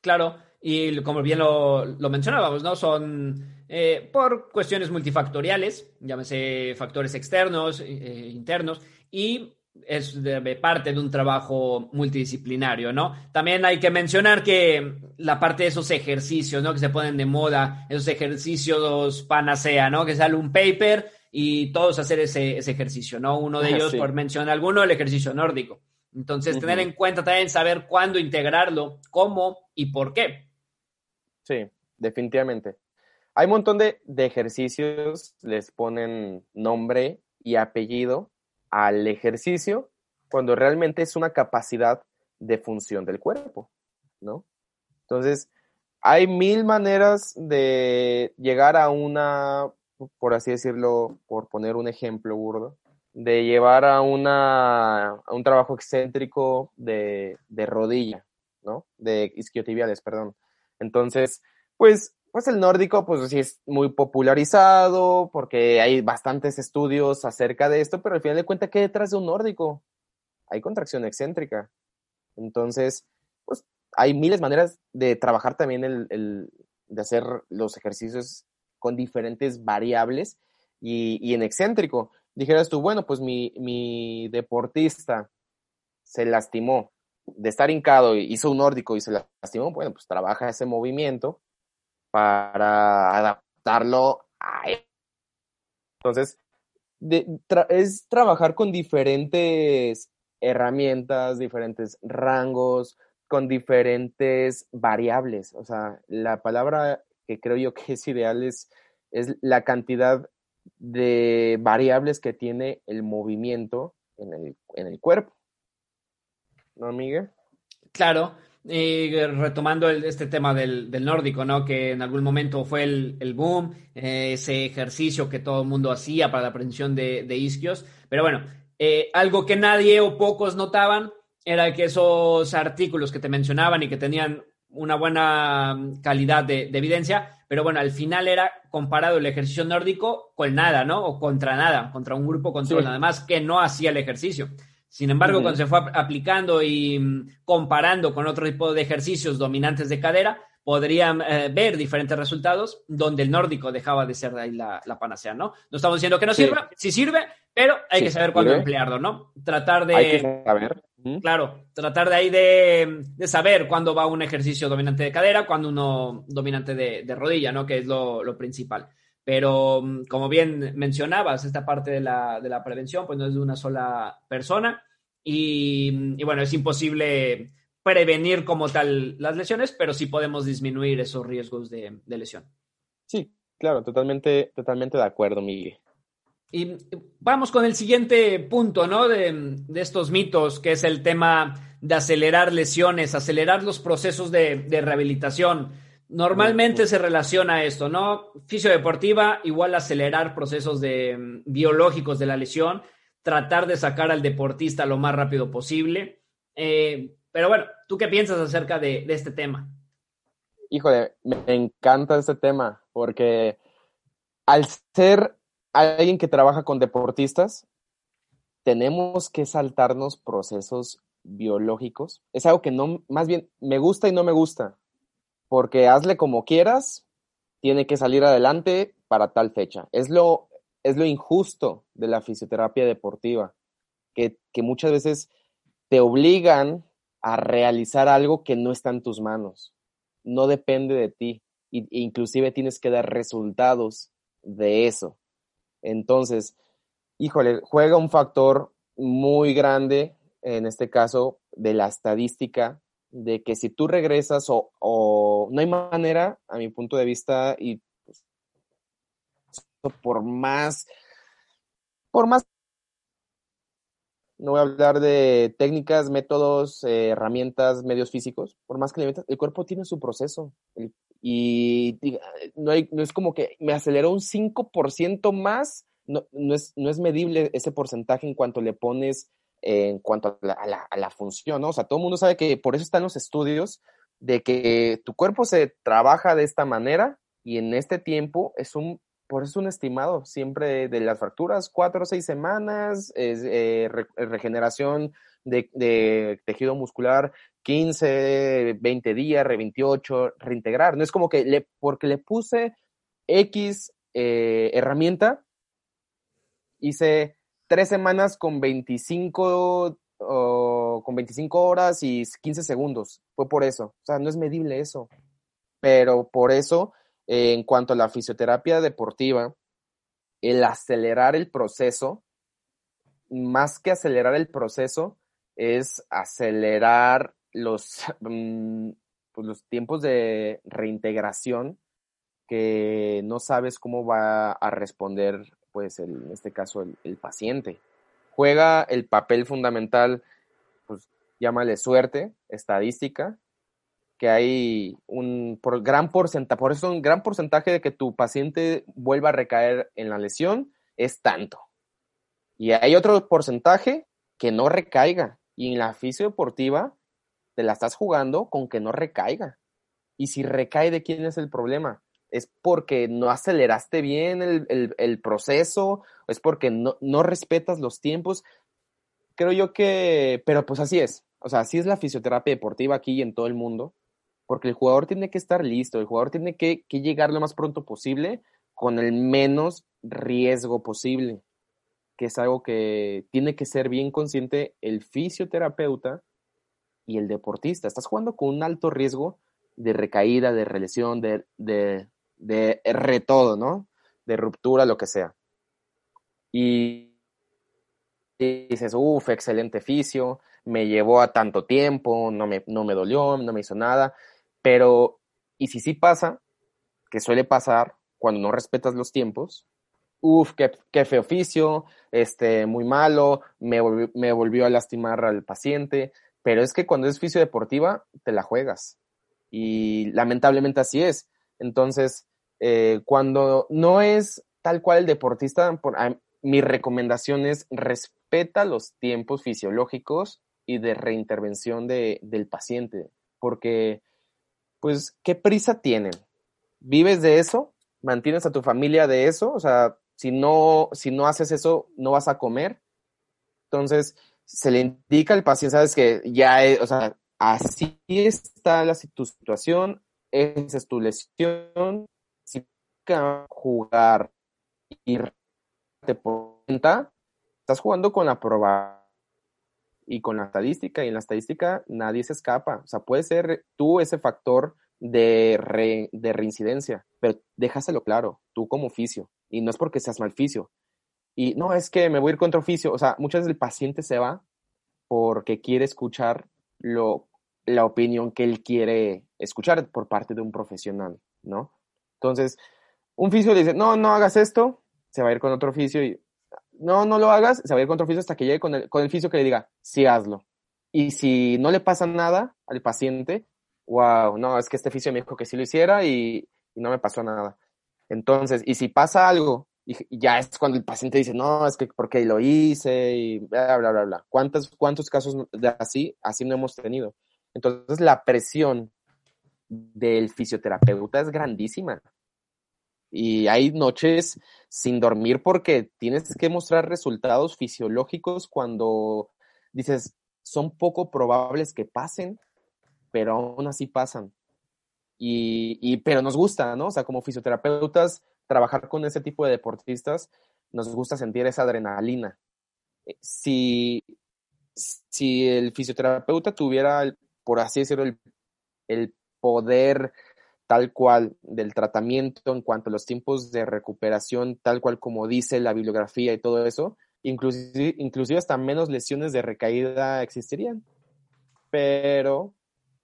Claro, y como bien lo, lo mencionábamos, ¿no? Son eh, por cuestiones multifactoriales, llámese factores externos, eh, internos, y es de parte de un trabajo multidisciplinario, ¿no? También hay que mencionar que la parte de esos ejercicios, ¿no? Que se ponen de moda, esos ejercicios panacea, ¿no? Que sale un paper y todos hacer ese, ejercicio, ¿no? Uno de ellos, por mencionar alguno, el ejercicio nórdico. Entonces, tener en cuenta también saber cuándo integrarlo, cómo y por qué. Sí, definitivamente. Hay un montón de, ejercicios, les ponen nombre y apellido al ejercicio cuando realmente es una capacidad de función del cuerpo, ¿no? Entonces, hay mil maneras de llegar a una por así decirlo, por poner un ejemplo burdo, de llevar a, una, a un trabajo excéntrico de, de rodilla, ¿no? De isquiotibiales, perdón. Entonces, pues, pues el nórdico, pues sí es muy popularizado, porque hay bastantes estudios acerca de esto, pero al final de cuentas, ¿qué detrás de un nórdico? Hay contracción excéntrica. Entonces, pues hay miles de maneras de trabajar también el, de hacer los ejercicios con diferentes variables y, en excéntrico. Dijeras tú, bueno, pues mi, deportista se lastimó de estar hincado, hizo un nórdico y se lastimó, bueno, pues trabaja ese movimiento para adaptarlo a él. Entonces, es trabajar con diferentes herramientas, diferentes rangos, con diferentes variables. O sea, la palabra que creo yo que es ideal es, es la cantidad de variables que tiene el movimiento en el, en el cuerpo. ¿No, Miguel? Claro, retomando este tema del, del, nórdico, ¿no? Que en algún momento fue el, el boom, eh, ese ejercicio que todo el mundo hacía para la prevención de, de isquios. Pero bueno, eh, algo que nadie o pocos notaban era que esos artículos que te mencionaban y que tenían una buena mm, calidad de, evidencia, pero bueno, al final era comparado el ejercicio nórdico con nada, ¿no? O contra nada, contra un grupo control, nada más que no hacía el ejercicio. Sin embargo, cuando se fue aplicando y mm, comparando con otro tipo de ejercicios dominantes de cadera, podrían eh, ver diferentes resultados donde el nórdico dejaba de ser de ahí la, panacea, ¿no? No estamos diciendo que no sirva, sí sirve, pero hay que saber cuándo emplearlo, ¿no? Tratar de... Hay que saber. Claro, tratar de ahí de, saber cuándo va un ejercicio dominante de cadera, cuándo uno dominante de, rodilla, ¿no? Que es lo, principal. Pero mm, como bien mencionabas, esta parte de la, de la, prevención, pues no es de una sola persona. Y, y bueno, es imposible prevenir como tal las lesiones, pero sí podemos disminuir esos riesgos de, lesión. Sí, claro, totalmente, totalmente de acuerdo, Miguel. Y vamos con el siguiente punto, ¿no? De, estos mitos, que es el tema de acelerar lesiones, acelerar los procesos de, rehabilitación. Normalmente se relaciona esto, ¿no? Fisiodeportiva igual acelerar procesos de, biológicos de la lesión, tratar de sacar al deportista lo más rápido posible. Eh, pero bueno, ¿tú qué piensas acerca de, este tema? Híjole, me encanta este tema porque al ser alguien que trabaja con deportistas, tenemos que saltarnos procesos biológicos. Es algo que no, más bien, me gusta y no me gusta. Porque hazle como quieras, tiene que salir adelante para tal fecha. Es lo, es lo injusto de la fisioterapia deportiva, que, que muchas veces te obligan a realizar algo que no está en tus manos, no depende de ti, e inclusive tienes que dar resultados de eso. Entonces, híjole, juega un factor muy grande, en este caso, de la estadística, de que si tú regresas o, no hay manera, a mi punto de vista, y pues, por más, por más, no voy a hablar de técnicas, métodos, herramientas, medios físicos, por más que le metas, el cuerpo tiene su proceso. y no, hay, no es como que me aceleró un 5% más no, no, es, no es medible ese porcentaje en cuanto le pones en cuanto a la, a la, función, ¿no? O sea, todo el mundo sabe que por eso están los estudios de que tu cuerpo se trabaja de esta manera y en este tiempo es un, por eso es un estimado siempre de las fracturas, cuatro o seis semanas, es, eh, regeneración de, de, tejido muscular, 15, 20 días, re 28, reintegrar. No es como que le, porque le puse X eh, herramienta, hice tres semanas con 25, con 25 horas y 15 segundos. Fue por eso. O sea, no es medible eso. Pero por eso, eh, en cuanto a la fisioterapia deportiva, el acelerar el proceso, más que acelerar el proceso, es acelerar los, <laughs> mm, pues, los tiempos de reintegración que no sabes cómo va a responder pues en este caso el, paciente. Juega el papel fundamental, pues llámale suerte, estadística, que hay un gran porcentaje, por eso un gran porcentaje de que tu paciente vuelva a recaer en la lesión es tanto. Y hay otro porcentaje que no recaiga. Y en la fisiodeportiva te la estás jugando con que no recaiga. Y si recae, ¿de quién es el problema? Es porque no aceleraste bien el, proceso, es porque no, no, respetas los tiempos. Creo yo que, pero pues así es, o sea, así es la fisioterapia deportiva aquí y en todo el mundo, porque el jugador tiene que estar listo, el jugador tiene que, que llegar lo más pronto posible con el menos riesgo posible, que es algo que tiene que ser bien consciente el fisioterapeuta y el deportista. Estás jugando con un alto riesgo de recaída, de relesión, de, de, de re todo, ¿no? De ruptura, lo que sea. Y, dices, uff, excelente fisio, me llevó a tanto tiempo, no me, no me dolió, no me hizo nada, pero, ¿y si sí pasa? Que suele pasar cuando no respetas los tiempos, uff, qué, qué feo oficio, este, muy malo, me volvió, me volvió a lastimar al paciente, pero es que cuando es fisio deportiva, te la juegas. Y lamentablemente así es. Entonces, eh, cuando no es tal cual el deportista, mi recomendación es respeta los tiempos fisiológicos y de reintervención de, del paciente, porque, pues, ¿qué prisa tienen? ¿Vives de eso? ¿Mantienes a tu familia de eso? O sea, si no, si no haces eso, no vas a comer. Entonces, se le indica al paciente, sabes que ya, o sea, así está la, tu situación, esa es tu lesión, si jugar y te cuenta, estás jugando con la prueba y con la estadística, y en la estadística nadie se escapa. O sea, puede ser tú ese factor de, de reincidencia, pero déjaselo claro, tú como oficio, y no es porque seas mal oficio. Y no, es que me voy a ir contra oficio. O sea, muchas veces el paciente se va porque quiere escuchar lo, la opinión que él quiere escuchar por parte de un profesional, ¿no? Entonces, un fisio le dice, no, no hagas esto, se va a ir con otro oficio y, no, no lo hagas, se va a ir con otro oficio hasta que llegue con el, con el fisio que le diga, sí, hazlo. Y si no le pasa nada al paciente, wow, no, es que este fisio me dijo que sí lo hiciera y, no me pasó nada. Entonces, y si pasa algo, y, ya es cuando el paciente dice, no, es que porque lo hice y bla, bla, bla, bla. ¿Cuántos, cuántos casos de así, así no hemos tenido? Entonces, la presión del fisioterapeuta es grandísima. Y hay noches sin dormir porque tienes que mostrar resultados fisiológicos cuando dices, son poco probables que pasen, pero aún así pasan. y, pero nos gusta, ¿no? O sea, como fisioterapeutas, trabajar con ese tipo de deportistas, nos gusta sentir esa adrenalina. Eh, si, si el fisioterapeuta tuviera, por así decirlo, el, el poder tal cual del tratamiento en cuanto a los tiempos de recuperación, tal cual como dice la bibliografía y todo eso, inclusive, inclusive hasta menos lesiones de recaída existirían. Pero,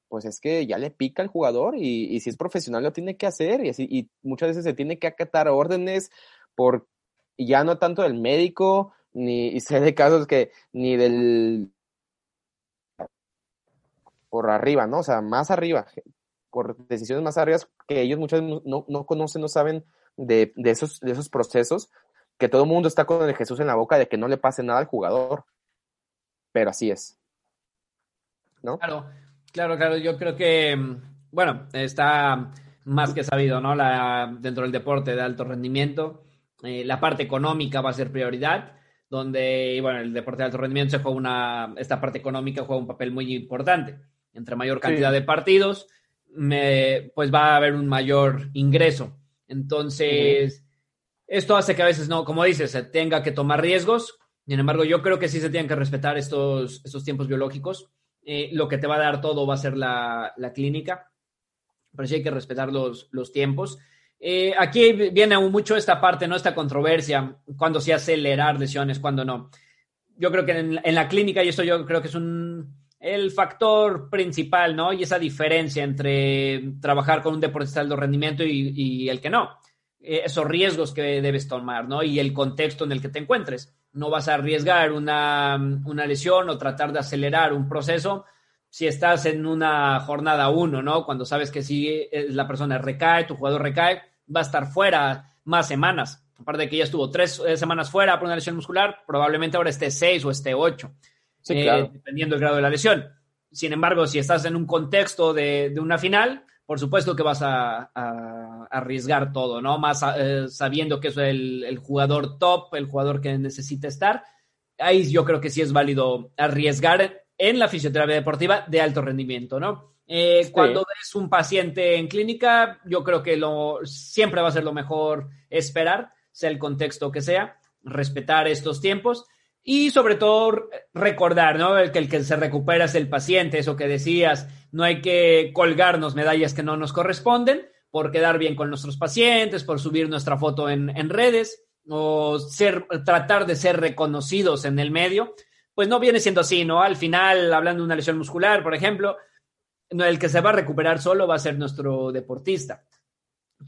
pues es que ya le pica al jugador y, si es profesional lo tiene que hacer y, así, y muchas veces se tiene que acatar órdenes por ya no tanto del médico, ni y sé de casos que ni del por arriba, ¿no? O sea, más arriba, por decisiones más arriba que ellos muchas veces no, no conocen, no saben de, de, esos, de esos procesos, que todo el mundo está con el Jesús en la boca de que no le pase nada al jugador. Pero así es. ¿No? Claro, claro, claro. Yo creo que, bueno, está más que sabido, ¿no? La, dentro del deporte de alto rendimiento, eh, la parte económica va a ser prioridad, donde, bueno, el deporte de alto rendimiento se juega una, esta parte económica juega un papel muy importante. Entre mayor cantidad de partidos, me, pues va a haber un mayor ingreso. Entonces, esto hace que a veces no, como dices, se tenga que tomar riesgos. Sin embargo, yo creo que sí se tienen que respetar estos, estos tiempos biológicos. Eh, lo que te va a dar todo va a ser la, la clínica, pero sí hay que respetar los, los tiempos. Eh, aquí viene mucho esta parte, ¿no? Esta controversia, cuando sí acelerar lesiones, cuando no. Yo creo que en, en la clínica, y esto yo creo que es un, el factor principal, ¿no? Y esa diferencia entre trabajar con un deportista de alto rendimiento y, el que no. Eh, esos riesgos que debes tomar, ¿no? Y el contexto en el que te encuentres. No vas a arriesgar una, lesión o tratar de acelerar un proceso si estás en una jornada uno, ¿no? Cuando sabes que si eh, la persona recae, tu jugador recae, va a estar fuera más semanas. Aparte de que ya estuvo tres eh, semanas fuera por una lesión muscular, probablemente ahora esté seis o esté ocho. Eh, dependiendo del grado de la lesión. Sin embargo, si estás en un contexto de, una final, por supuesto que vas a, arriesgar todo, ¿no? Más eh, sabiendo que es el, jugador top, el jugador que necesita estar. Ahí yo creo que sí es válido arriesgar en la fisioterapia deportiva de alto rendimiento, ¿no? Eh, cuando ves un paciente en clínica, yo creo que lo, siempre va a ser lo mejor esperar, sea el contexto que sea, respetar estos tiempos y sobre todo recordar, ¿no? El que el que se recupera es el paciente, eso que decías, no hay que colgarnos medallas que no nos corresponden por quedar bien con nuestros pacientes, por subir nuestra foto en, redes o ser, tratar de ser reconocidos en el medio, pues no viene siendo así, ¿no? Al final, hablando de una lesión muscular, por ejemplo, el que se va a recuperar solo va a ser nuestro deportista.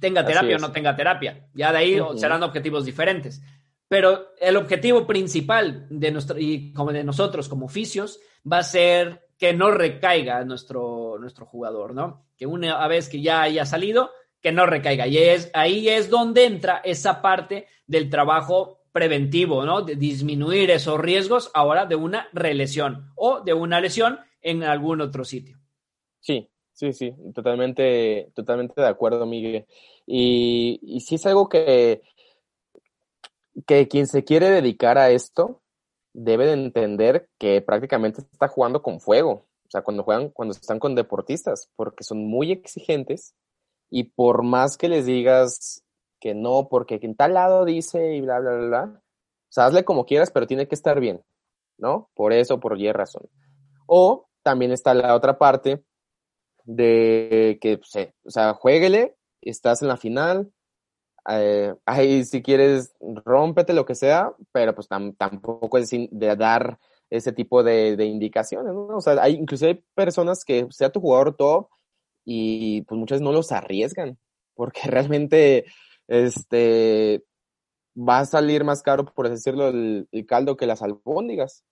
Tenga terapia o no tenga terapia. Ya de ahí serán objetivos diferentes. Pero el objetivo principal de, nuestro, y como de nosotros como oficios va a ser que no recaiga nuestro, nuestro jugador, ¿no? Que una vez que ya haya salido, que no recaiga. Y es, ahí es donde entra esa parte del trabajo preventivo, ¿no? De disminuir esos riesgos ahora de una relesión o de una lesión en algún otro sitio. Sí, sí, sí, totalmente, totalmente de acuerdo, Miguel. Y, y sí es algo que que quien se quiere dedicar a esto debe de entender que prácticamente está jugando con fuego. O sea, cuando juegan, cuando están con deportistas, porque son muy exigentes y por más que les digas que no, porque en tal lado dice y bla, bla, bla, bla, o sea, hazle como quieras, pero tiene que estar bien, ¿no? Por eso, por Y razón. O también está la otra parte de que, pues, o sea, jueguele, estás en la final, eh, ahí si quieres, rómpete lo que sea, pero pues tampoco es de dar ese tipo de, indicaciones, ¿no? O sea, hay, incluso hay personas que sea tu jugador top y pues muchas no los arriesgan, porque <laughs> realmente, este, va a salir más caro, por decirlo, el, caldo que las albóndigas.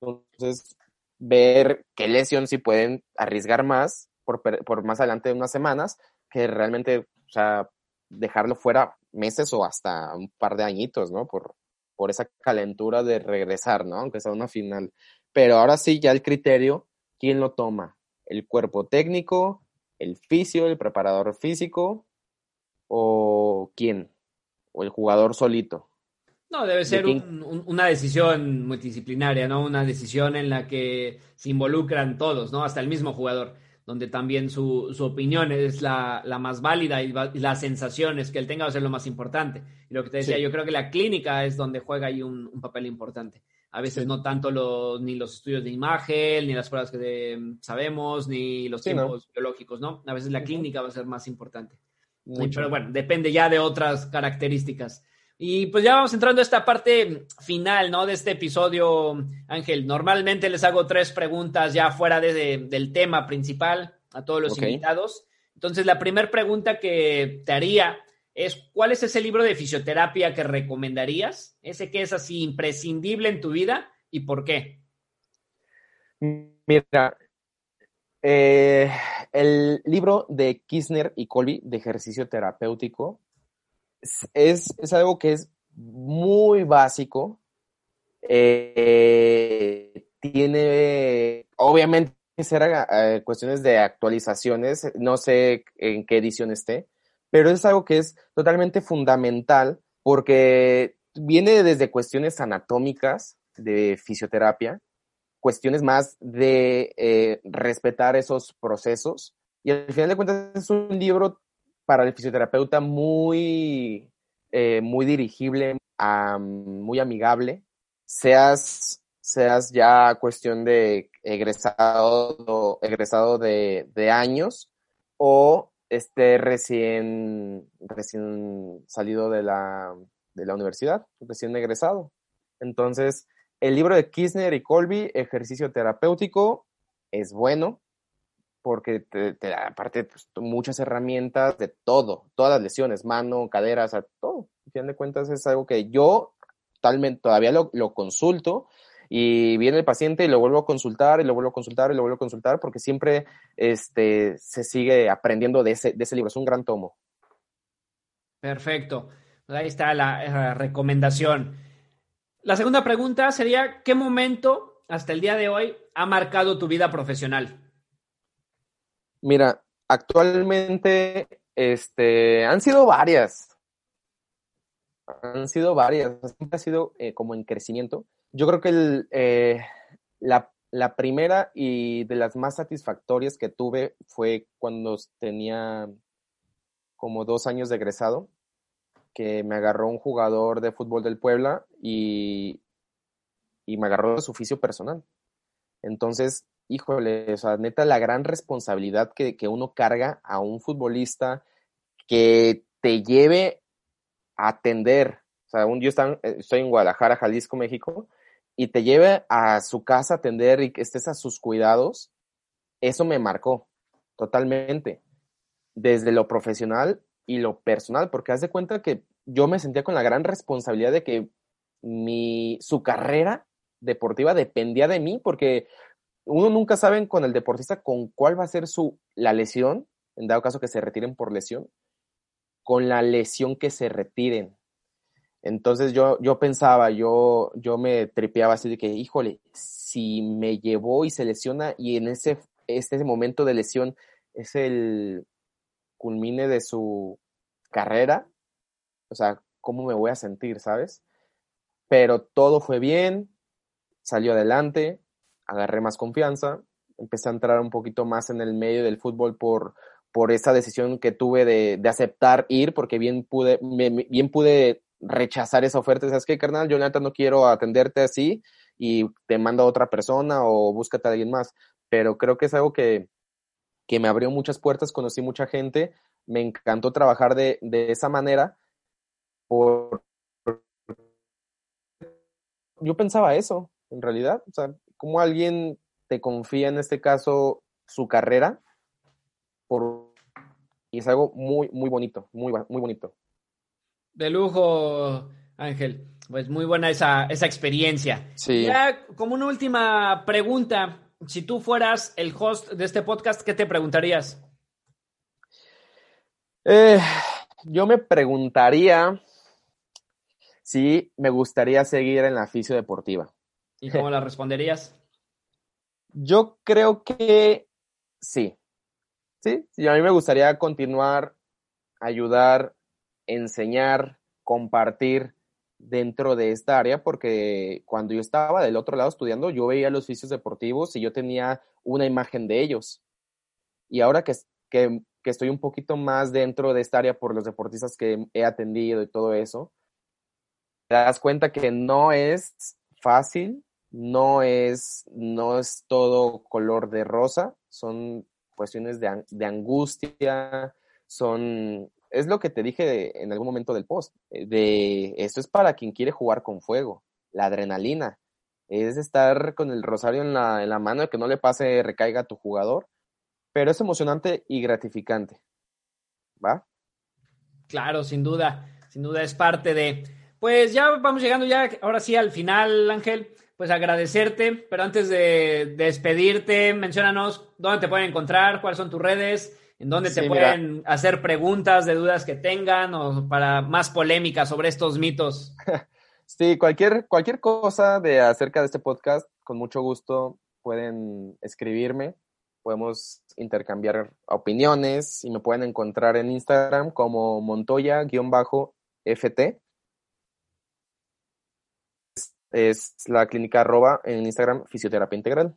Entonces, ver qué lesión si pueden arriesgar más por, por más adelante de unas semanas, que realmente, o sea, dejarlo fuera meses o hasta un par de añitos, ¿no? Por, por esa calentura de regresar, ¿no? Aunque sea una final. Pero ahora sí, ya el criterio, ¿quién lo toma? ¿El cuerpo técnico, el fisio, el preparador físico o quién? ¿O el jugador solito? No, debe ser una decisión multidisciplinaria, ¿no? Una decisión en la que se involucran todos, ¿no? Hasta el mismo jugador. Donde también su, opinión es la, más válida y, las sensaciones que él tenga va a ser lo más importante. Y lo que te decía, yo creo que la clínica es donde juega ahí un, papel importante. A veces no tanto los, ni los estudios de imagen, ni las pruebas que sabemos, ni los tiempos biológicos, ¿no? A veces la clínica va a ser más importante. Pero bueno, depende ya de otras características. Y pues ya vamos entrando a esta parte final, ¿no? De este episodio, Ángel. Normalmente les hago tres preguntas ya fuera del tema principal a todos los invitados. Entonces, la primera pregunta que te haría es, ¿cuál es ese libro de fisioterapia que recomendarías? Ese que es así imprescindible en tu vida y por qué. Mira, eh, el libro de Kirchner y Colby de ejercicio terapéutico es, algo que es muy básico. Eh, tiene, obviamente, será eh, cuestiones de actualizaciones, no sé en qué edición esté, pero es algo que es totalmente fundamental porque viene desde cuestiones anatómicas de fisioterapia, cuestiones más de eh, respetar esos procesos. Y al final de cuentas es un libro para el fisioterapeuta muy, eh, muy dirigible, muy amigable, seas, seas ya cuestión de egresado, egresado de, de años o esté recién, recién salido de la, de la universidad, recién egresado. Entonces, el libro de Kirchner y Colby, Ejercicio Terapéutico, es bueno, porque te, da aparte pues, muchas herramientas de todo, todas las lesiones, mano, cadera, o sea, todo. Al fin de cuentas es algo que yo totalmente todavía lo, consulto y viene el paciente y lo vuelvo a consultar y lo vuelvo a consultar y lo vuelvo a consultar porque siempre este, se sigue aprendiendo de ese, de ese libro. Es un gran tomo. Perfecto. Pues ahí está la recomendación. La segunda pregunta sería, ¿qué momento hasta el día de hoy ha marcado tu vida profesional? Mira, actualmente este, han sido varias. Han sido varias. Siempre ha sido eh, como en crecimiento. Yo creo que el, eh, la, la, primera y de las más satisfactorias que tuve fue cuando tenía como dos años de egresado, que me agarró un jugador de fútbol del Puebla y, y me agarró de su oficio personal. Entonces, híjole, o sea, neta, la gran responsabilidad que, uno carga a un futbolista que te lleve a atender, o sea, un, yo eh, estoy en Guadalajara, Jalisco, México, y te lleve a su casa a atender y que estés a sus cuidados, eso me marcó totalmente, desde lo profesional y lo personal, porque haz de cuenta que yo me sentía con la gran responsabilidad de que mi, su carrera deportiva dependía de mí, porque uno nunca sabe con el deportista con cuál va a ser su, la lesión, en dado caso que se retiren por lesión, con la lesión que se retiren. Entonces yo, yo pensaba, yo, yo me tripeaba así de que, híjole, si me llevó y se lesiona y en ese, este momento de lesión es el culmine de su carrera, o sea, ¿cómo me voy a sentir, sabes? Pero todo fue bien, salió adelante, agarré más confianza, empecé a entrar un poquito más en el medio del fútbol por, por esa decisión que tuve de, de aceptar ir, porque bien pude, bien pude rechazar esa oferta. ¿Sabes qué, carnal? Yo no quiero atenderte así y te mando a otra persona o búscate a alguien más. Pero creo que es algo que, que me abrió muchas puertas, conocí mucha gente, me encantó trabajar de, de esa manera. Por... Yo pensaba eso, en realidad. O sea, cómo alguien te confía, en este caso, su carrera, por... y es algo muy, muy bonito, muy, muy bonito. De lujo, Ángel. Pues muy buena esa, esa experiencia. Sí. Ya como una última pregunta, si tú fueras el host de este podcast, ¿qué te preguntarías? Eh, yo me preguntaría si me gustaría seguir en la fisio deportiva. ¿Y cómo la responderías? Yo creo que sí. Sí, sí, a mí me gustaría continuar, ayudar, enseñar, compartir dentro de esta área, porque cuando yo estaba del otro lado estudiando, yo veía los oficios deportivos y yo tenía una imagen de ellos. Y ahora que, que, que estoy un poquito más dentro de esta área por los deportistas que he atendido y todo eso, te das cuenta que no es fácil, no es, no es todo color de rosa, son cuestiones de, de angustia, son, es lo que te dije en algún momento del post, eh, de esto es para quien quiere jugar con fuego, la adrenalina, es estar con el rosario en la, en la mano, que no le pase, recaiga a tu jugador, pero es emocionante y gratificante, ¿va? Claro, sin duda, sin duda es parte de... Pues ya vamos llegando ya, ahora sí, al final, Ángel, pues agradecerte, pero antes de, despedirte, menciónanos dónde te pueden encontrar, cuáles son tus redes, en dónde te pueden hacer preguntas de dudas que tengan o para más polémica sobre estos mitos. <laughs> Sí, cualquier, cualquier cosa de acerca de este podcast, con mucho gusto pueden escribirme, podemos intercambiar opiniones y me pueden encontrar en Instagram como Montoya-FT. Es la clínica arroba en Instagram fisioterapia integral.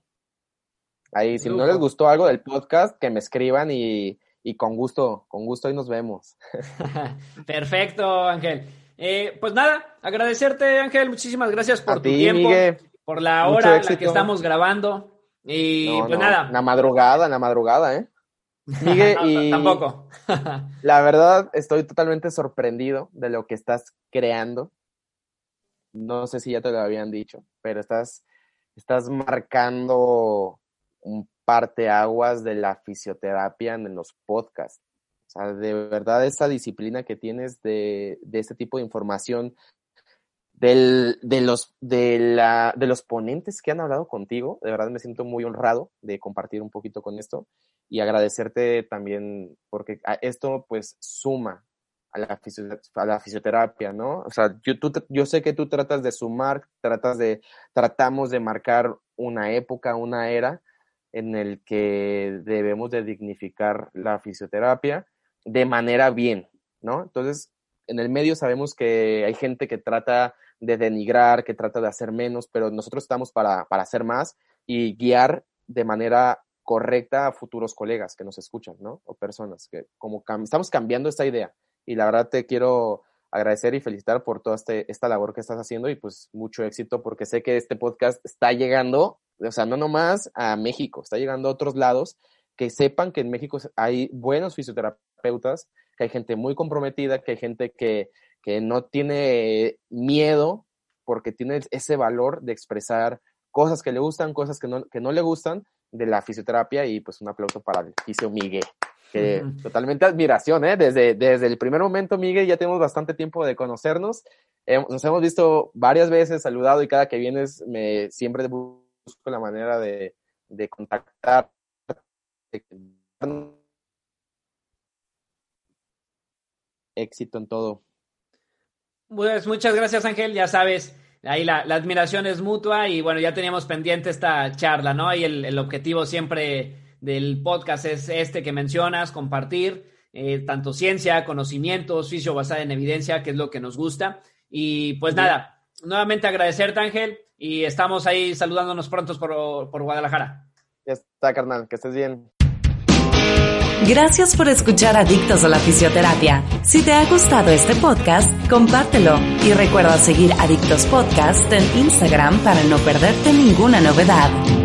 Ahí, si no les gustó algo del podcast, que me escriban y, y con gusto, con gusto ahí nos vemos. <laughs> Perfecto, Ángel. Eh, pues nada, agradecerte, Ángel, muchísimas gracias por tu tiempo, por la hora en la que estamos grabando. Y pues nada. La madrugada, la madrugada, ¿eh? Miguel, <laughs> y tampoco. la verdad, estoy totalmente sorprendido de lo que estás creando. No sé si ya te lo habían dicho, pero estás, estás marcando un parteaguas de la fisioterapia en los podcasts. Sea, de verdad esa disciplina que tienes de, de este tipo de información, del, de, los, de, la, de los ponentes que han hablado contigo, de verdad me siento muy honrado de compartir un poquito con esto y agradecerte también porque esto pues suma a la, a la fisioterapia, ¿no? O sea, yo, tú, yo sé que tú tratas de sumar, tratas de, tratamos de marcar una época, una era en el que debemos de dignificar la fisioterapia de manera bien, ¿no? Entonces, en el medio sabemos que hay gente que trata de denigrar, que trata de hacer menos, pero nosotros estamos para, para hacer más y guiar de manera correcta a futuros colegas que nos escuchan, ¿no? O personas que como estamos cambiando esta idea. Y la verdad te quiero agradecer y felicitar por toda este, esta labor que estás haciendo y pues mucho éxito porque sé que este podcast está llegando, o sea, no nomás a México, está llegando a otros lados que sepan que en México hay buenos fisioterapeutas, que hay gente muy comprometida, que hay gente que, que no tiene miedo porque tiene ese valor de expresar cosas que le gustan, cosas que no, que no le gustan de la fisioterapia y pues un aplauso para el fisio Miguel. Que totalmente admiración, ¿eh? Desde, desde el primer momento, Miguel, ya tenemos bastante tiempo de conocernos. nos hemos visto varias veces, saludado y cada que vienes me siempre busco la manera de, de contactar éxito en todo. Pues muchas gracias Ángel, ya sabes, ahí la, admiración es mutua y bueno, ya teníamos pendiente esta charla, ¿no? Y el, objetivo siempre del podcast es este que mencionas, compartir eh, tanto ciencia, conocimientos, oficio basada en evidencia, que es lo que nos gusta. Y pues nada, nuevamente agradecerte Ángel y estamos ahí saludándonos prontos por, por Guadalajara. Ya está, carnal, que estés bien. Gracias por escuchar Adictos a la Fisioterapia. Si te ha gustado este podcast, compártelo y recuerda seguir Adictos Podcast en Instagram para no perderte ninguna novedad.